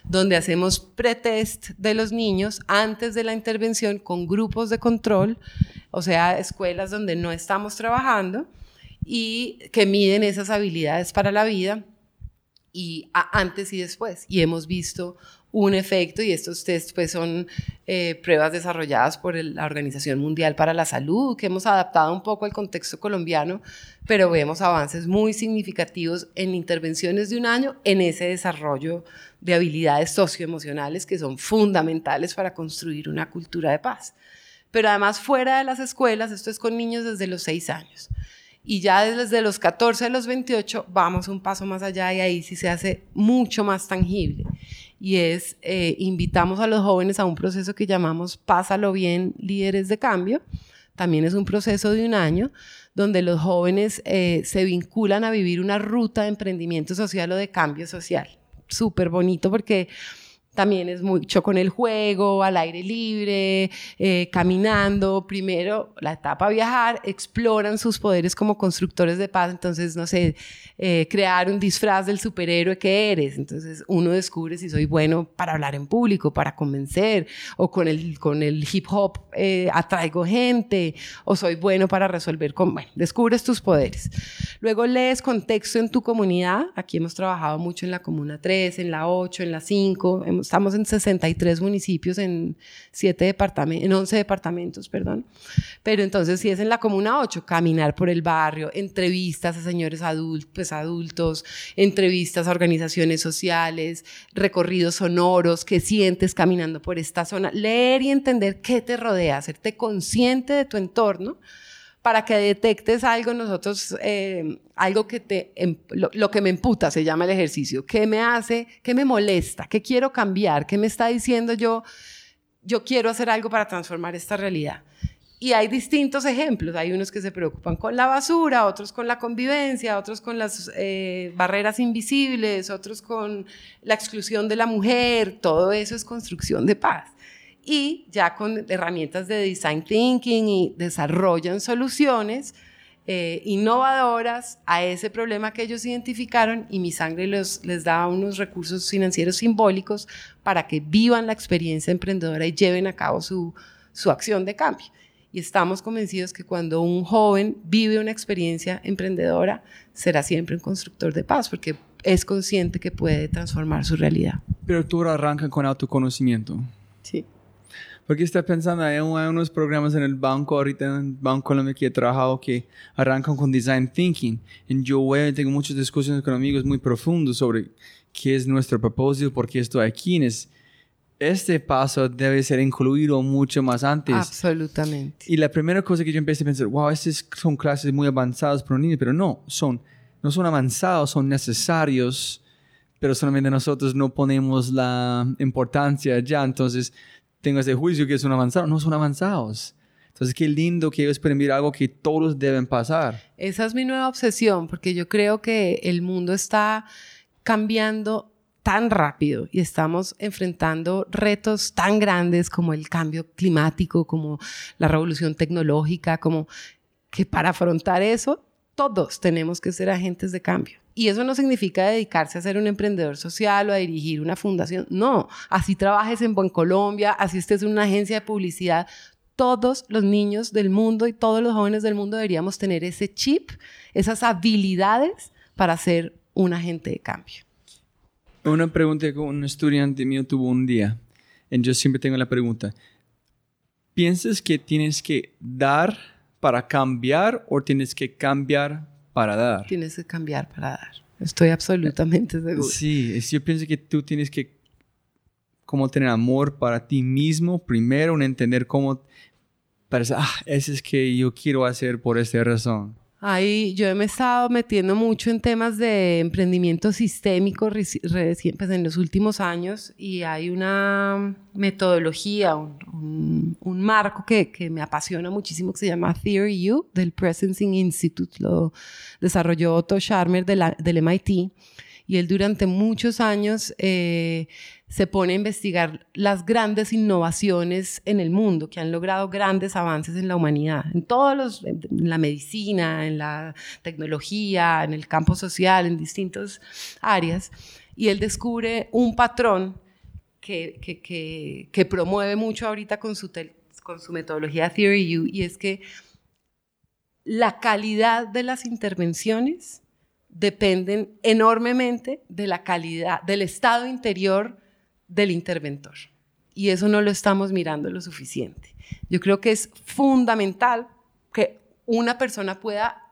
Speaker 2: donde hacemos pretest de los niños antes de la intervención con grupos de control, o sea, escuelas donde no estamos trabajando y que miden esas habilidades para la vida y antes y después. Y hemos visto un efecto y estos test pues son eh, pruebas desarrolladas por la Organización Mundial para la Salud que hemos adaptado un poco al contexto colombiano, pero vemos avances muy significativos en intervenciones de un año en ese desarrollo de habilidades socioemocionales que son fundamentales para construir una cultura de paz. Pero además fuera de las escuelas, esto es con niños desde los 6 años. Y ya desde los 14 a los 28 vamos un paso más allá y ahí sí se hace mucho más tangible y es eh, invitamos a los jóvenes a un proceso que llamamos Pásalo bien, líderes de cambio. También es un proceso de un año donde los jóvenes eh, se vinculan a vivir una ruta de emprendimiento social o de cambio social. Súper bonito porque también es mucho con el juego, al aire libre, eh, caminando. Primero, la etapa viajar, exploran sus poderes como constructores de paz. Entonces, no sé, eh, crear un disfraz del superhéroe que eres. Entonces, uno descubre si soy bueno para hablar en público, para convencer, o con el, con el hip hop eh, atraigo gente, o soy bueno para resolver. Con, bueno, descubres tus poderes. Luego lees contexto en tu comunidad. Aquí hemos trabajado mucho en la Comuna 3, en la 8, en la 5. Hemos estamos en 63 municipios, en, 7 departamentos, en 11 departamentos, perdón. Pero entonces, si es en la Comuna 8, caminar por el barrio, entrevistas a señores adultos, pues adultos, entrevistas a organizaciones sociales, recorridos sonoros, qué sientes caminando por esta zona, leer y entender qué te rodea, hacerte consciente de tu entorno para que detectes algo nosotros, eh, algo que te, em, lo, que me emputa se llama el ejercicio, qué me hace, qué me molesta, qué quiero cambiar, qué me está diciendo yo, yo quiero hacer algo para transformar esta realidad. Y hay distintos ejemplos, hay unos que se preocupan con la basura, otros con la convivencia, otros con las eh, barreras invisibles, otros con la exclusión de la mujer, todo eso es construcción de paz y ya con herramientas de design thinking y desarrollan soluciones eh, innovadoras a ese problema que ellos identificaron y mi sangre les da unos recursos financieros simbólicos para que vivan la experiencia emprendedora y lleven a cabo su, su acción de cambio. Y estamos convencidos que cuando un joven vive una experiencia emprendedora, será siempre un constructor de paz, porque es consciente que puede transformar su realidad.
Speaker 1: Pero tú arrancan con autoconocimiento.
Speaker 2: Sí.
Speaker 1: Porque está pensando, hay, unos programas en el banco, ahorita en el banco en el que he trabajado, que arrancan con design thinking. Y yo tengo muchas discusiones con amigos muy profundos sobre qué es nuestro propósito, por qué estoy aquí. Es, este paso debe ser incluido mucho más antes.
Speaker 2: Absolutamente.
Speaker 1: Y la primera cosa que yo empecé a pensar, wow, estas son clases muy avanzadas para un niño, pero no, son, no son avanzados, son necesarios, pero solamente nosotros no ponemos la importancia ya. Entonces, tengo ese juicio que son avanzados. No son avanzados. Entonces, qué lindo que ellos pueden algo que todos deben pasar.
Speaker 2: Esa es mi nueva obsesión, porque yo creo que el mundo está cambiando tan rápido y estamos enfrentando retos tan grandes como el cambio climático, como la revolución tecnológica, como que para afrontar eso todos tenemos que ser agentes de cambio. Y eso no significa dedicarse a ser un emprendedor social o a dirigir una fundación. No, así trabajes en Colombia, así estés en una agencia de publicidad. Todos los niños del mundo y todos los jóvenes del mundo deberíamos tener ese chip, esas habilidades para ser un agente de cambio.
Speaker 1: Una pregunta que un estudiante mío tuvo un día. Y yo siempre tengo la pregunta. ¿Piensas que tienes que dar para cambiar o tienes que cambiar para dar?
Speaker 2: Tienes que cambiar para dar. Estoy absolutamente seguro.
Speaker 1: Sí, yo pienso que tú tienes que como tener amor para ti mismo primero, en entender cómo, para ah, eso es que yo quiero hacer por esta razón.
Speaker 2: Ahí yo me he estado metiendo mucho en temas de emprendimiento sistémico pues, en los últimos años y hay una metodología, un, marco que, que, me apasiona muchísimo que se llama Theory U del Presencing Institute. Lo desarrolló Otto Scharmer del MIT y él durante muchos años eh, se pone a investigar las grandes innovaciones en el mundo que han logrado grandes avances en la humanidad, en todos los, en la medicina, en la tecnología, en el campo social, en distintas áreas, y él descubre un patrón que, que, que, promueve mucho ahorita con su, con su metodología Theory U, y es que la calidad de las intervenciones dependen enormemente de la calidad, del estado interior del interventor. Y eso no lo estamos mirando lo suficiente. Yo creo que es fundamental que una persona pueda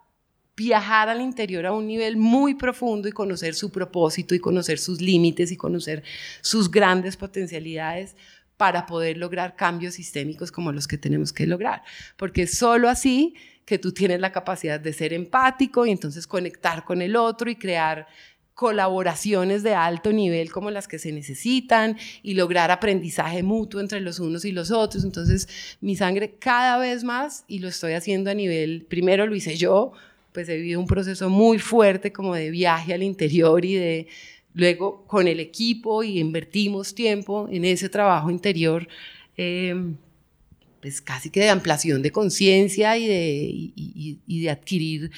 Speaker 2: viajar al interior a un nivel muy profundo y conocer su propósito y conocer sus límites y conocer sus grandes potencialidades para poder lograr cambios sistémicos como los que tenemos que lograr. Porque solo así que tú tienes la capacidad de ser empático y entonces conectar con el otro y crear colaboraciones de alto nivel como las que se necesitan y lograr aprendizaje mutuo entre los unos y los otros. Entonces, mi sangre cada vez más, y lo estoy haciendo a nivel, primero lo hice yo, pues he vivido un proceso muy fuerte como de viaje al interior y de luego con el equipo y invertimos tiempo en ese trabajo interior. Eh, pues casi que de ampliación de conciencia y de, y, de adquirir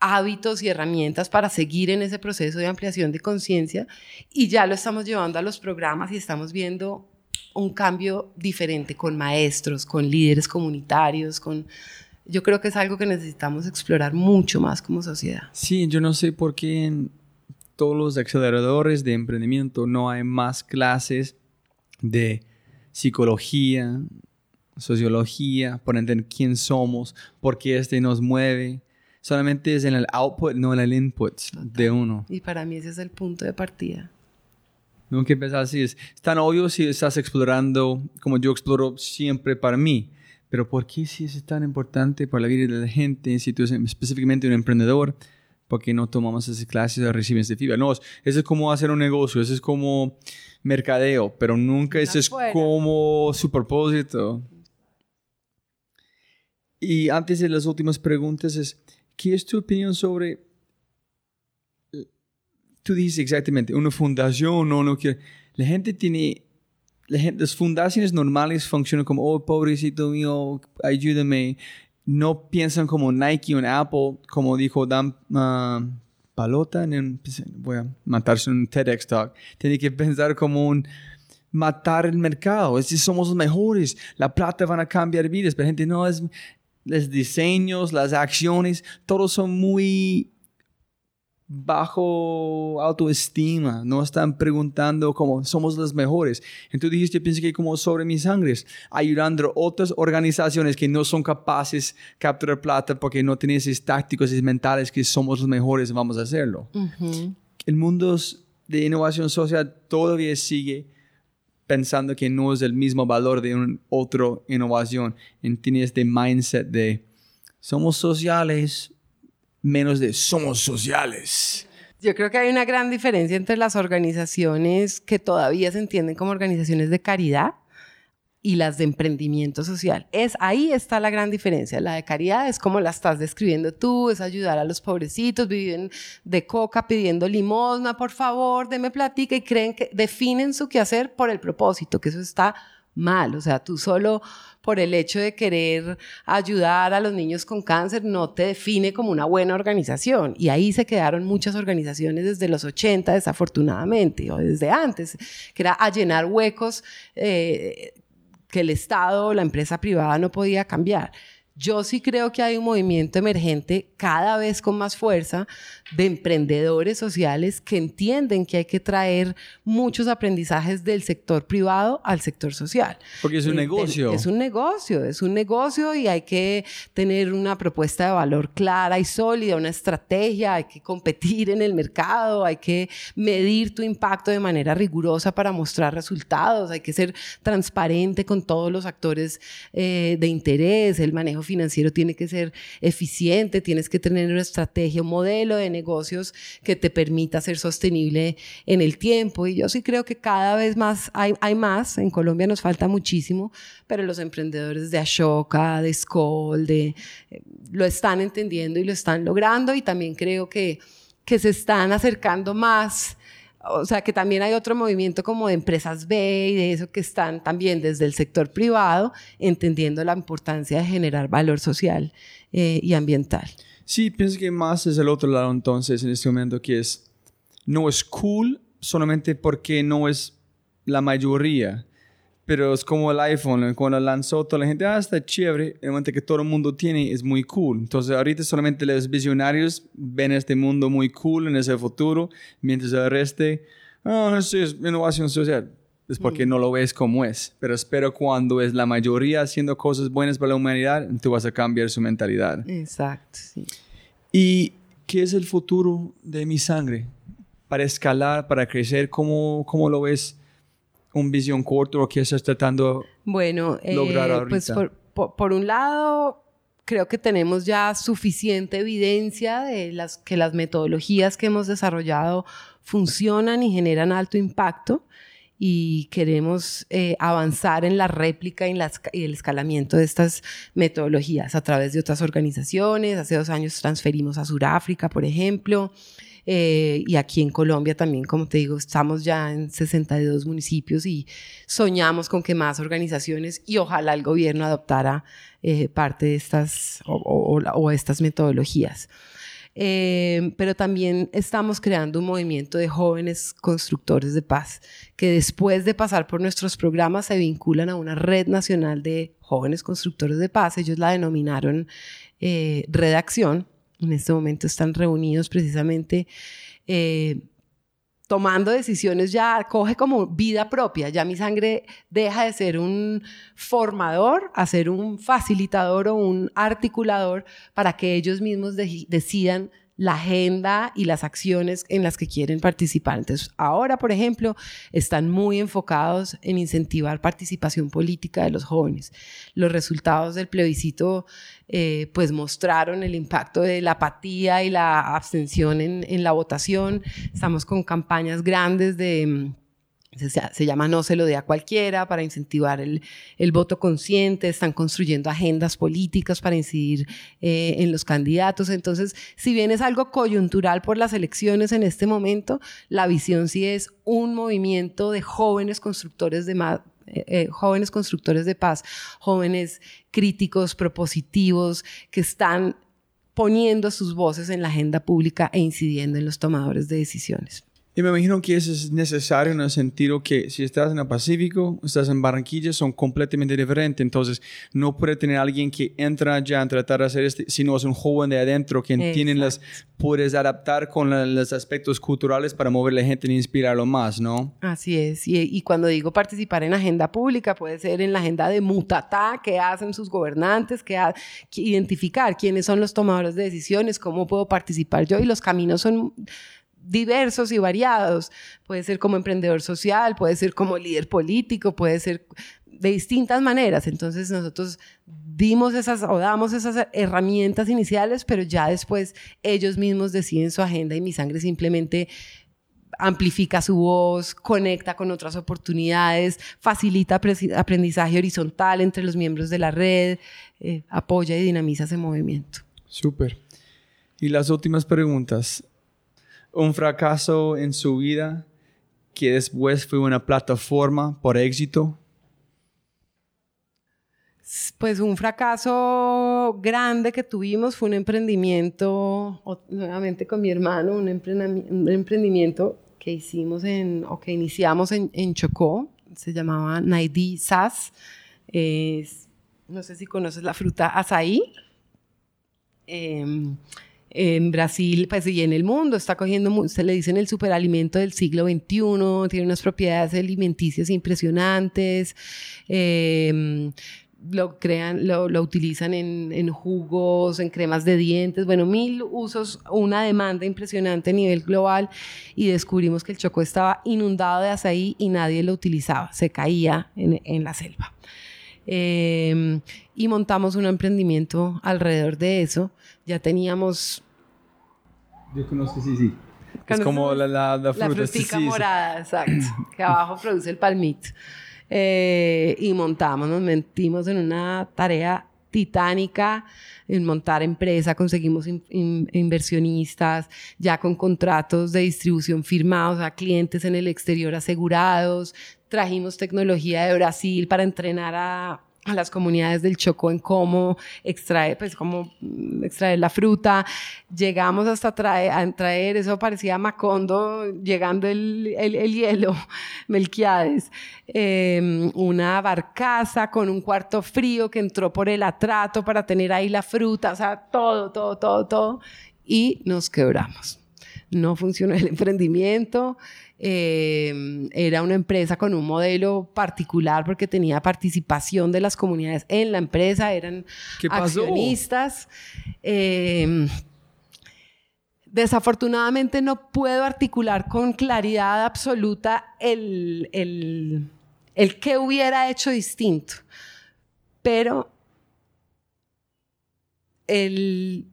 Speaker 2: hábitos y herramientas para seguir en ese proceso de ampliación de conciencia y ya lo estamos llevando a los programas y estamos viendo un cambio diferente con maestros, con líderes comunitarios, con yo creo que es algo que necesitamos explorar mucho más como sociedad.
Speaker 1: Sí, yo no sé por qué todos los aceleradores de emprendimiento no hay más clases de psicología, sociología, para entender quién somos, por qué este nos mueve. Solamente es en el output, no en el input de uno.
Speaker 2: Y para mí ese es el punto de partida.
Speaker 1: Nunca empezar así. Es tan obvio si estás explorando como yo exploro siempre para mí. Pero ¿por qué si es tan importante para la vida de la gente, si tú específicamente un emprendedor? ¿Por qué no tomamos esas clases de recibir ese feedback? No, eso es como hacer un negocio, eso es como mercadeo, pero nunca eso es como su propósito. Y antes de las últimas preguntas es, ¿qué es tu opinión sobre, tú dices exactamente, una fundación o no quiere, la gente tiene, las fundaciones normales funcionan como, oh, pobrecito mío, ayúdame. No piensan como Nike o Apple, como dijo Dan uh, Palota, en, pues, voy a matarse en un TEDx Talk. Tiene que pensar como un matar el mercado. Es decir, somos los mejores. La plata van a cambiar vidas. Pero gente no es, los diseños, las acciones, todos son muy bajo autoestima, no están preguntando como somos los mejores. Entonces dijiste, pienso que como sobre mis sangres, ayudando a otras organizaciones que no son capaces de capturar plata porque no tienen esos tácticos y mentales que somos los mejores, vamos a hacerlo. El mundo de innovación social todavía sigue pensando que no es el mismo valor de una otra innovación. Y tiene este mindset de somos sociales, menos de somos sociales.
Speaker 2: Yo creo que hay una gran diferencia entre las organizaciones que todavía se entienden como organizaciones de caridad y las de emprendimiento social. Es ahí está la gran diferencia. La de caridad es como la estás describiendo tú, es ayudar a los pobrecitos, viven de coca pidiendo limosna, por favor, deme platica y creen que definen su quehacer por el propósito, que eso está mal. O sea, tú solo por el hecho de querer ayudar a los niños con cáncer no te define como una buena organización. Y ahí se quedaron muchas organizaciones desde los 80, desafortunadamente, o desde antes, que era a llenar huecos eh, que el Estado o la empresa privada no podía cambiar. Yo sí creo que hay un movimiento emergente cada vez con más fuerza de emprendedores sociales que entienden que hay que traer muchos aprendizajes del sector privado al sector social.
Speaker 1: Porque es un negocio.
Speaker 2: Es un negocio, es un negocio y hay que tener una propuesta de valor clara y sólida, una estrategia, hay que competir en el mercado, hay que medir tu impacto de manera rigurosa para mostrar resultados, hay que ser transparente con todos los actores eh, de interés, el manejo financiero tiene que ser eficiente, tienes que tener una estrategia, un modelo de negocios que te permita ser sostenible en el tiempo. Y yo sí creo que cada vez más hay, hay más. En Colombia nos falta muchísimo, pero los emprendedores de Ashoka, de Skoll, de, eh, lo están entendiendo y lo están logrando. Y también creo que, que se están acercando más o sea, que también hay otro movimiento como de empresas B y de eso que están también desde el sector privado entendiendo la importancia de generar valor social eh, y ambiental.
Speaker 1: Sí, pienso que más es el otro lado entonces en este momento que es, no es cool solamente porque no es la mayoría, pero es como el iPhone, cuando lanzó toda la gente, ah, está chévere, el momento que todo el mundo tiene es muy cool. Entonces ahorita solamente los visionarios ven este mundo muy cool en ese futuro, mientras el resto, ah, no es innovación social. Es porque mm. no lo ves como es. Pero espero cuando es la mayoría haciendo cosas buenas para la humanidad, tú vas a cambiar su mentalidad.
Speaker 2: Exacto, sí.
Speaker 1: ¿Y qué es el futuro de mi sangre? Para escalar, para crecer, ¿cómo, cómo lo ves? Un visión corto o qué estás tratando
Speaker 2: bueno, eh, lograr Pues por, por, un lado, creo que tenemos ya suficiente evidencia de las, que las metodologías que hemos desarrollado funcionan y generan alto impacto y queremos eh, avanzar en la réplica y, y, el escalamiento de estas metodologías a través de otras organizaciones. Hace dos años transferimos a Sudáfrica, por ejemplo. Eh, y aquí en Colombia también, como te digo, estamos ya en 62 municipios y soñamos con que más organizaciones y ojalá el gobierno adoptara eh, parte de estas o, estas metodologías. Eh, pero también estamos creando un movimiento de jóvenes constructores de paz que después de pasar por nuestros programas se vinculan a una red nacional de jóvenes constructores de paz. Ellos la denominaron Redacción en este momento están reunidos precisamente eh, tomando decisiones ya, coge como vida propia, ya mi sangre deja de ser un formador a ser un facilitador o un articulador para que ellos mismos decidan la agenda y las acciones en las que quieren participar. Entonces, ahora, por ejemplo, están muy enfocados en incentivar participación política de los jóvenes. Los resultados del plebiscito, eh, pues, mostraron el impacto de la apatía y la abstención en, en la votación. Estamos con campañas grandes de se, llama No se lo dé a cualquiera para incentivar el, voto consciente, están construyendo agendas políticas para incidir eh, en los candidatos. Entonces, si bien es algo coyuntural por las elecciones en este momento, la visión sí es un movimiento de jóvenes constructores de, eh, eh, jóvenes constructores de paz, jóvenes críticos, propositivos, que están poniendo sus voces en la agenda pública e incidiendo en los tomadores de decisiones.
Speaker 1: Y me imagino que eso es necesario en el sentido que si estás en el Pacífico, estás en Barranquilla, son completamente diferentes. Entonces, no puede tener alguien que entra ya a tratar de hacer este, sino es un joven de adentro que tiene las, puedes adaptar con los aspectos culturales para mover a la gente e inspirarlo más, ¿no?
Speaker 2: Así es. Y, y, cuando digo participar en agenda pública, puede ser en la agenda de mutatá, que hacen sus gobernantes, que, que identificar quiénes son los tomadores de decisiones, cómo puedo participar yo. Y los caminos son diversos y variados. Puede ser como emprendedor social, puede ser como líder político, puede ser de distintas maneras. Entonces nosotros dimos esas o damos esas herramientas iniciales, pero ya después ellos mismos deciden su agenda y mi sangre simplemente amplifica su voz, conecta con otras oportunidades, facilita aprendizaje horizontal entre los miembros de la red, eh, apoya y dinamiza ese movimiento.
Speaker 1: Súper. Y las últimas preguntas un fracaso en su vida que después fue una plataforma por éxito?
Speaker 2: Pues un fracaso grande que tuvimos fue un emprendimiento, nuevamente con mi hermano, un, emprendimiento que hicimos en, o que iniciamos en, Chocó, se llamaba Naidi Sas. no sé si conoces la fruta azaí. Em, en Brasil pues, y en el mundo. Está cogiendo, se le dicen el superalimento del siglo XXI, tiene unas propiedades alimenticias impresionantes. Em, lo crean, lo, utilizan en, jugos, en cremas de dientes, bueno, mil usos, una demanda impresionante a nivel global y descubrimos que el Chocó estaba inundado de azaí y nadie lo utilizaba, se caía en, en la selva. Em, y montamos un emprendimiento alrededor de eso. Ya teníamos...
Speaker 1: Yo conozco, sí, sí. Es como la, la, la fruta.
Speaker 2: La frutica morada, exacto. que abajo produce el palmito. Eh, y montamos, nos metimos en una tarea titánica en montar empresa, conseguimos inversionistas, ya con contratos de distribución firmados a clientes en el exterior asegurados, trajimos tecnología de Brasil para entrenar a, las comunidades del Chocó en cómo extraer, pues cómo mm, extraer la fruta. Llegamos hasta traer, a traer, eso parecía Macondo, llegando el, el, hielo, Melquiades, em, una barcaza con un cuarto frío que entró por el atrato para tener ahí la fruta, o sea, todo, todo, todo, todo. Y nos quebramos. No funcionó el emprendimiento. Eh, era una empresa con un modelo particular porque tenía participación de las comunidades en la empresa, eran accionistas. Eh, desafortunadamente no puedo articular con claridad absoluta el, el, el que hubiera hecho distinto, pero el,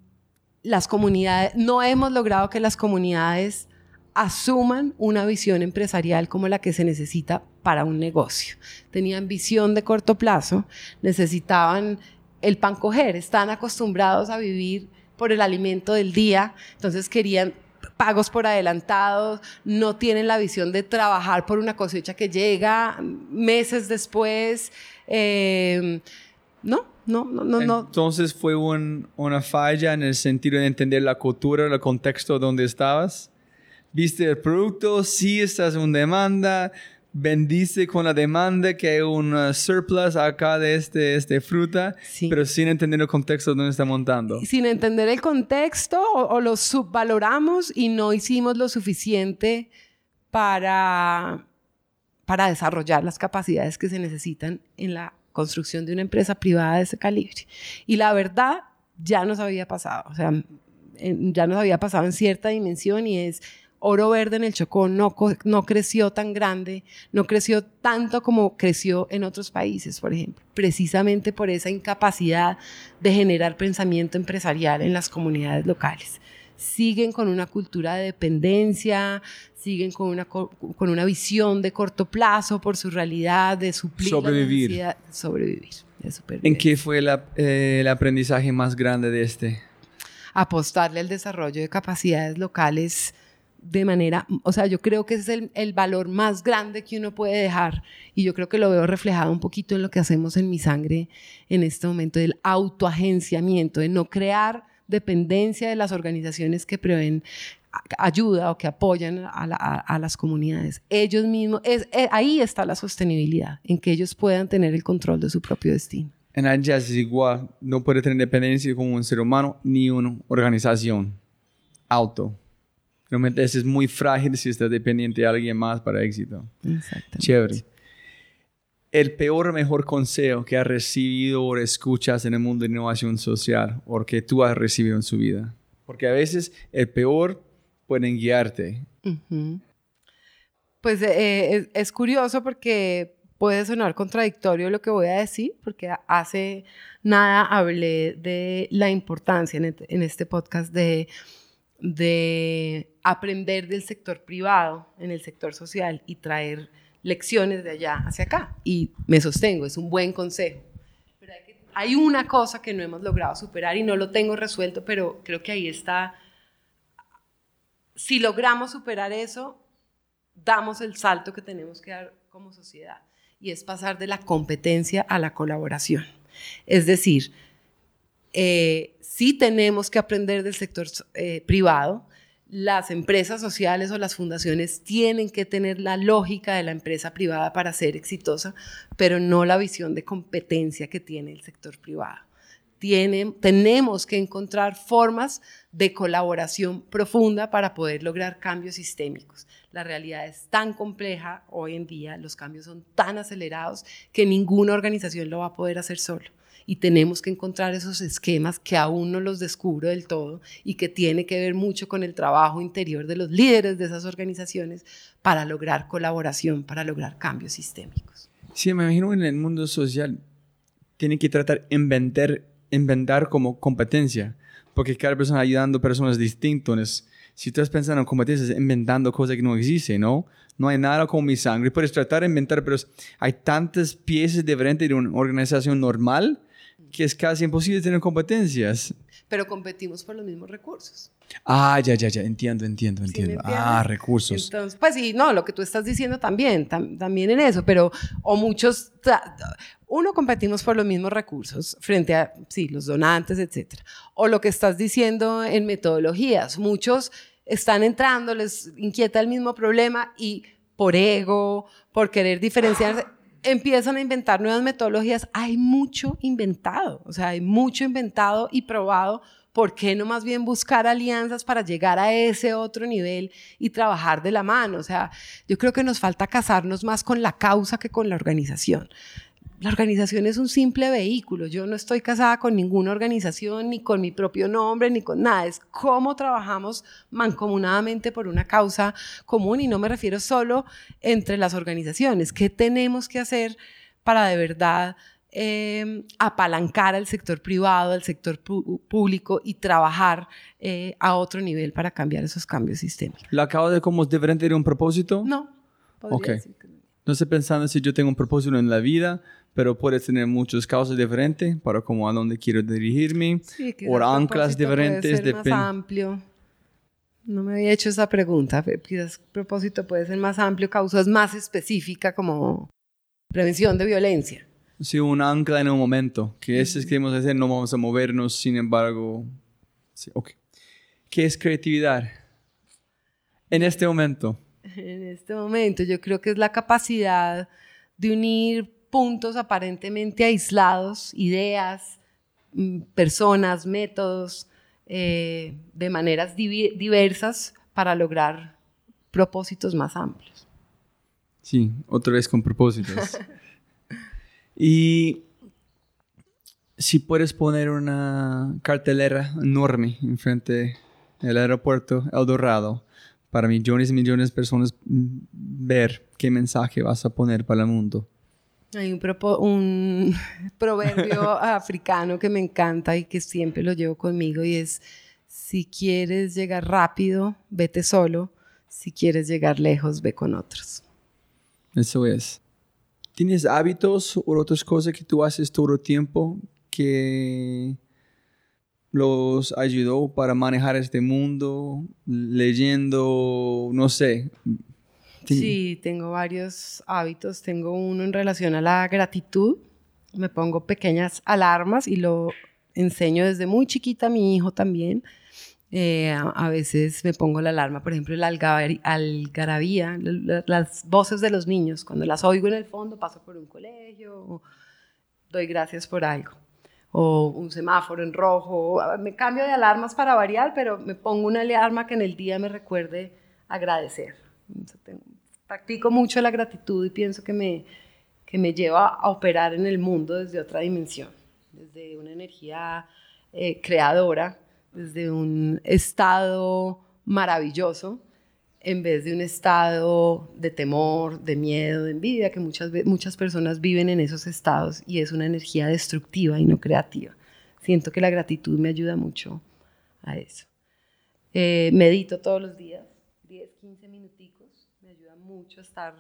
Speaker 2: las comunidades, no hemos logrado que las comunidades asuman una visión empresarial como la que se necesita para un negocio. Tenían visión de corto plazo, necesitaban el pan coger, están acostumbrados a vivir por el alimento del día, entonces querían pagos por adelantados, no tienen la visión de trabajar por una cosecha que llega meses después. Eh, no, no, no, no.
Speaker 1: Entonces fue una falla en el sentido de entender la cultura, el contexto donde estabas viste el producto, sí estás en demanda, bendice con la demanda que hay un uh, surplus acá de este, este fruta, pero sin entender el contexto donde está montando.
Speaker 2: Sin entender el contexto o, lo subvaloramos y no hicimos lo suficiente para, para desarrollar las capacidades que se necesitan en la construcción de una empresa privada de ese calibre. Y la verdad ya nos había pasado, o sea, ya nos había pasado en cierta dimensión y es Oro Verde en el Chocó no, no creció tan grande, no creció tanto como creció en otros países, por ejemplo, precisamente por esa incapacidad de generar pensamiento empresarial en las comunidades locales. Siguen con una cultura de dependencia, siguen con una, con una visión de corto plazo por su realidad, de suplir
Speaker 1: sobrevivir.
Speaker 2: de sobrevivir.
Speaker 1: ¿En qué fue el aprendizaje más grande de este?
Speaker 2: Apostarle al desarrollo de capacidades locales de manera, o sea, yo creo que ese es el, valor más grande que uno puede dejar y yo creo que lo veo reflejado un poquito en lo que hacemos en mi sangre en este momento del autoagenciamiento, de no crear dependencia de las organizaciones que proveen ayuda o que apoyan a, las comunidades. Ellos mismos, es, eh, ahí está la sostenibilidad, en que ellos puedan tener el control de su propio destino.
Speaker 1: En Jazz es igual, no puede tener independencia como un ser humano ni una organización. Auto. Realmente es muy frágil si está dependiente de alguien más para éxito. Exactamente. Chévere. El peor mejor consejo que has recibido o escuchas en el mundo de innovación social o que tú has recibido en su vida. Porque a veces el peor pueden guiarte.
Speaker 2: Pues eh, es, curioso porque puede sonar contradictorio lo que voy a decir, porque hace nada hablé de la importancia en, en este podcast de, de aprender del sector privado en el sector social y traer lecciones de allá hacia acá. Y me sostengo, es un buen consejo. Pero hay, hay una cosa que no hemos logrado superar y no lo tengo resuelto, pero creo que ahí está. Si logramos superar eso, damos el salto que tenemos que dar como sociedad y es pasar de la competencia a la colaboración. Es decir, eh, sí tenemos que aprender del sector eh, privado, las empresas sociales o las fundaciones tienen que tener la lógica de la empresa privada para ser exitosa, pero no la visión de competencia que tiene el sector privado. tenemos que encontrar formas de colaboración profunda para poder lograr cambios sistémicos. La realidad es tan compleja hoy en día, los cambios son tan acelerados que ninguna organización lo va a poder hacer solo y tenemos que encontrar esos esquemas que aún no los descubro del todo y que tiene que ver mucho con el trabajo interior de los líderes de esas organizaciones para lograr colaboración, para lograr cambios sistémicos.
Speaker 1: Sí, me imagino en el mundo social tiene que tratar inventar, inventar como competencia, porque cada persona ayudando a personas distintas. Si tú estás pensando en competencias, inventando cosas que no existen, ¿no? No hay nada como mi sangre. Puedes tratar de inventar, pero hay tantas piezas diferentes de una organización normal que es casi imposible tener competencias.
Speaker 2: Pero competimos por los mismos recursos.
Speaker 1: Ah, ya, ya, ya, entiendo, entiendo, entiendo. ah, recursos.
Speaker 2: Entonces, pues sí, no, lo que tú estás diciendo también, también en eso, pero, o muchos, uno, competimos por los mismos recursos frente a, sí, los donantes, etcétera. O lo que estás diciendo en metodologías, muchos están entrando, les inquieta el mismo problema y por ego, por querer diferenciarse, empiezan a inventar nuevas metodologías. Hay mucho inventado, o sea, hay mucho inventado y probado. ¿Por qué no más bien buscar alianzas para llegar a ese otro nivel y trabajar de la mano? O sea, yo creo que nos falta casarnos más con la causa que con la organización la organización es un simple vehículo. Yo no estoy casada con ninguna organización, ni con mi propio nombre, ni con nada. Es cómo trabajamos mancomunadamente por una causa común y no me refiero solo entre las organizaciones. ¿Qué tenemos que hacer para de verdad em, apalancar al sector privado, al sector público y trabajar eh, a otro nivel para cambiar esos cambios sistémicos?
Speaker 1: ¿La causa de cómo es diferente de un propósito?
Speaker 2: No.
Speaker 1: Ok. No estoy pensando si yo tengo un propósito en la vida, pero puedes tener muchas causas diferentes para cómo a dónde quiero dirigirme, o anclas diferentes.
Speaker 2: Puede ser más amplio. No me había hecho esa pregunta. Quizás propósito puede ser más amplio, causas más específica como prevención de violencia.
Speaker 1: Sí, un ancla en un momento, que es que queremos hacer, no vamos a movernos, sin embargo. Sí, okay. ¿Qué es creatividad? En este momento.
Speaker 2: En este momento, yo creo que es la capacidad de unir puntos aparentemente aislados, ideas, mm, personas, métodos, eh, de maneras diversas para lograr propósitos más amplios.
Speaker 1: Sí, otra vez con propósitos. y si puedes poner una cartelera enorme enfrente del aeropuerto El Dorado para millones y millones de personas mm, ver qué mensaje vas a poner para el mundo.
Speaker 2: Hay un, un proverbio africano que me encanta y que siempre lo llevo conmigo y es, si quieres llegar rápido, vete solo, si quieres llegar lejos, ve con otros.
Speaker 1: Eso es. ¿Tienes hábitos o otras cosas que tú haces todo el tiempo que los ayudó para manejar este mundo, leyendo, no sé,
Speaker 2: Sí. tengo varios hábitos. Tengo uno en relación a la gratitud. Me pongo pequeñas alarmas y lo enseño desde muy chiquita a mi hijo también. Eh, a, veces me pongo la alarma, por ejemplo, la algarabía, las voces de los niños. Cuando las oigo en el fondo, paso por un colegio, doy gracias por algo. O un semáforo en rojo. Me cambio de alarmas para variar, pero me pongo una alarma que en el día me recuerde agradecer. Practico mucho la gratitud y pienso que me, que me lleva a operar en el mundo desde otra dimensión, desde una energía eh, creadora desde un estado maravilloso en vez de un estado de temor, de miedo, de envidia, que muchas, muchas personas viven en esos estados y es una energía destructiva y no creativa. Siento que la gratitud me ayuda mucho a eso. Eh, medito todos los días, 10, 15 minuticos, me ayuda mucho a estar,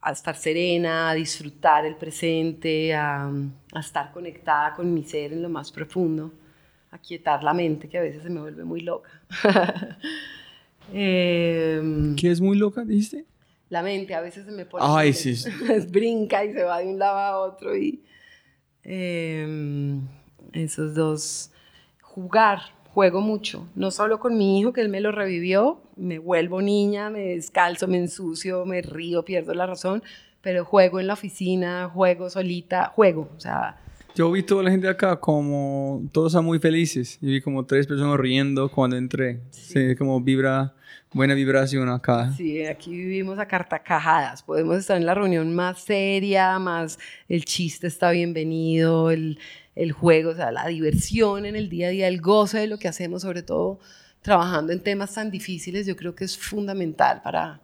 Speaker 2: a estar serena, a disfrutar el presente, a, a estar conectada con mi ser en lo más profundo aquietar la mente, que a veces se me vuelve muy loca.
Speaker 1: Em, ¿Qué es muy loca, dijiste?
Speaker 2: La mente a veces se me pone...
Speaker 1: Ay, sí.
Speaker 2: brinca y se va de un lado a otro y... Em, esos dos... Jugar, juego mucho, no solo con mi hijo, que él me lo revivió, me vuelvo niña, me descalzo, me ensucio, me río, pierdo la razón, pero juego en la oficina, juego solita, juego, o sea,
Speaker 1: yo vi toda la gente acá como todos están muy felices. Y vi como tres personas riendo cuando entré. Sí. como vibra, buena vibración acá.
Speaker 2: Sí, aquí vivimos a cartacajadas. Podemos estar en la reunión más seria, más el chiste está bienvenido, el, el juego, o sea, la diversión en el día a día, el goce de lo que hacemos, sobre todo trabajando en temas tan difíciles, yo creo que es fundamental para,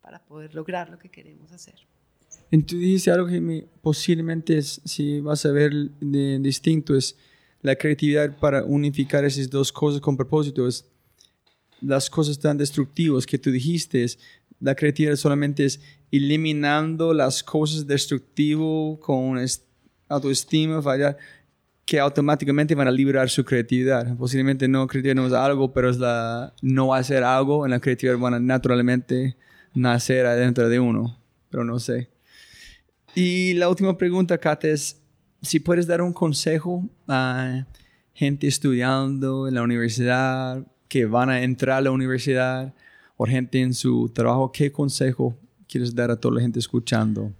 Speaker 2: para poder lograr lo que queremos hacer.
Speaker 1: Entonces dijiste algo que posiblemente es, si vas a ver de, distinto, es la creatividad para unificar esas dos cosas con propósito. Es las cosas tan destructivas que tú dijiste, es, la creatividad solamente es eliminando las cosas destructivas con autoestima, fallar, que automáticamente van a liberar su creatividad. Posiblemente no es algo, pero es la no hacer algo en la creatividad van a naturalmente nacer adentro de uno, pero no sé. Y la última pregunta, Kate, es si puedes dar un consejo a gente estudiando en la universidad, que van a entrar a la universidad, o gente en su trabajo, ¿qué consejo quieres dar a toda la gente escuchando?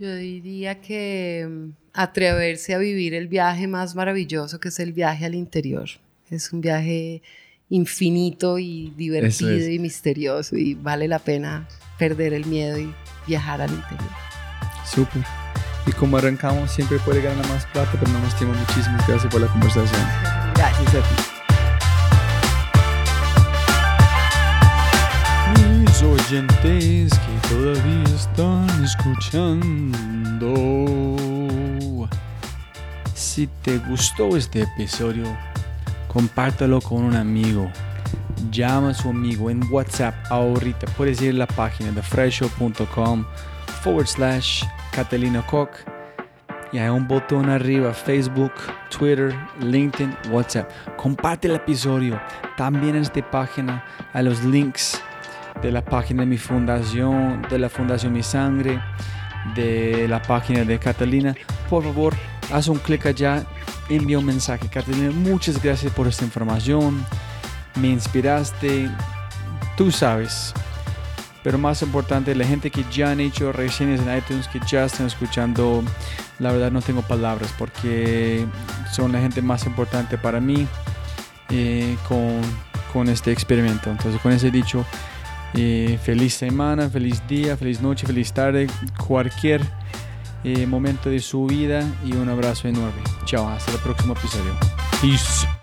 Speaker 2: Yo diría que mm, atreverse a vivir el viaje más maravilloso que es el viaje al interior. Es un viaje infinito y divertido y misterioso y vale la pena perder el miedo y viajar al interior.
Speaker 1: Súper. Y como arrancamos, siempre puede ganar más plata, pero no nos tiempo. Muchísimas gracias por la conversación.
Speaker 2: Gracias a
Speaker 1: ti. Oyentes que todavía están escuchando. Si te gustó este episodio, compártelo con un amigo. Llama a su amigo en WhatsApp ahorita. Puedes ir a la página de fresho.com forward slash Catalina Koch. Y hay un botón arriba, Facebook, Twitter, LinkedIn, WhatsApp. Comparte el episodio. También en esta página hay los links de la página de mi fundación, de la Fundación Mi Sangre, de la página de Catalina. Por favor, haz un clic allá, envía un mensaje. Catalina, muchas gracias por esta información. Me inspiraste. Tú sabes, pero más importante, la gente que ya han hecho reseñas en iTunes, que ya están escuchando, la verdad no tengo palabras porque son la gente más importante para mí eh, con, con, este experimento. Entonces, con ese dicho, feliz semana, feliz día, feliz noche, feliz tarde, cualquier eh, momento de su vida y un abrazo enorme. Chao, hasta el próximo episodio. Peace.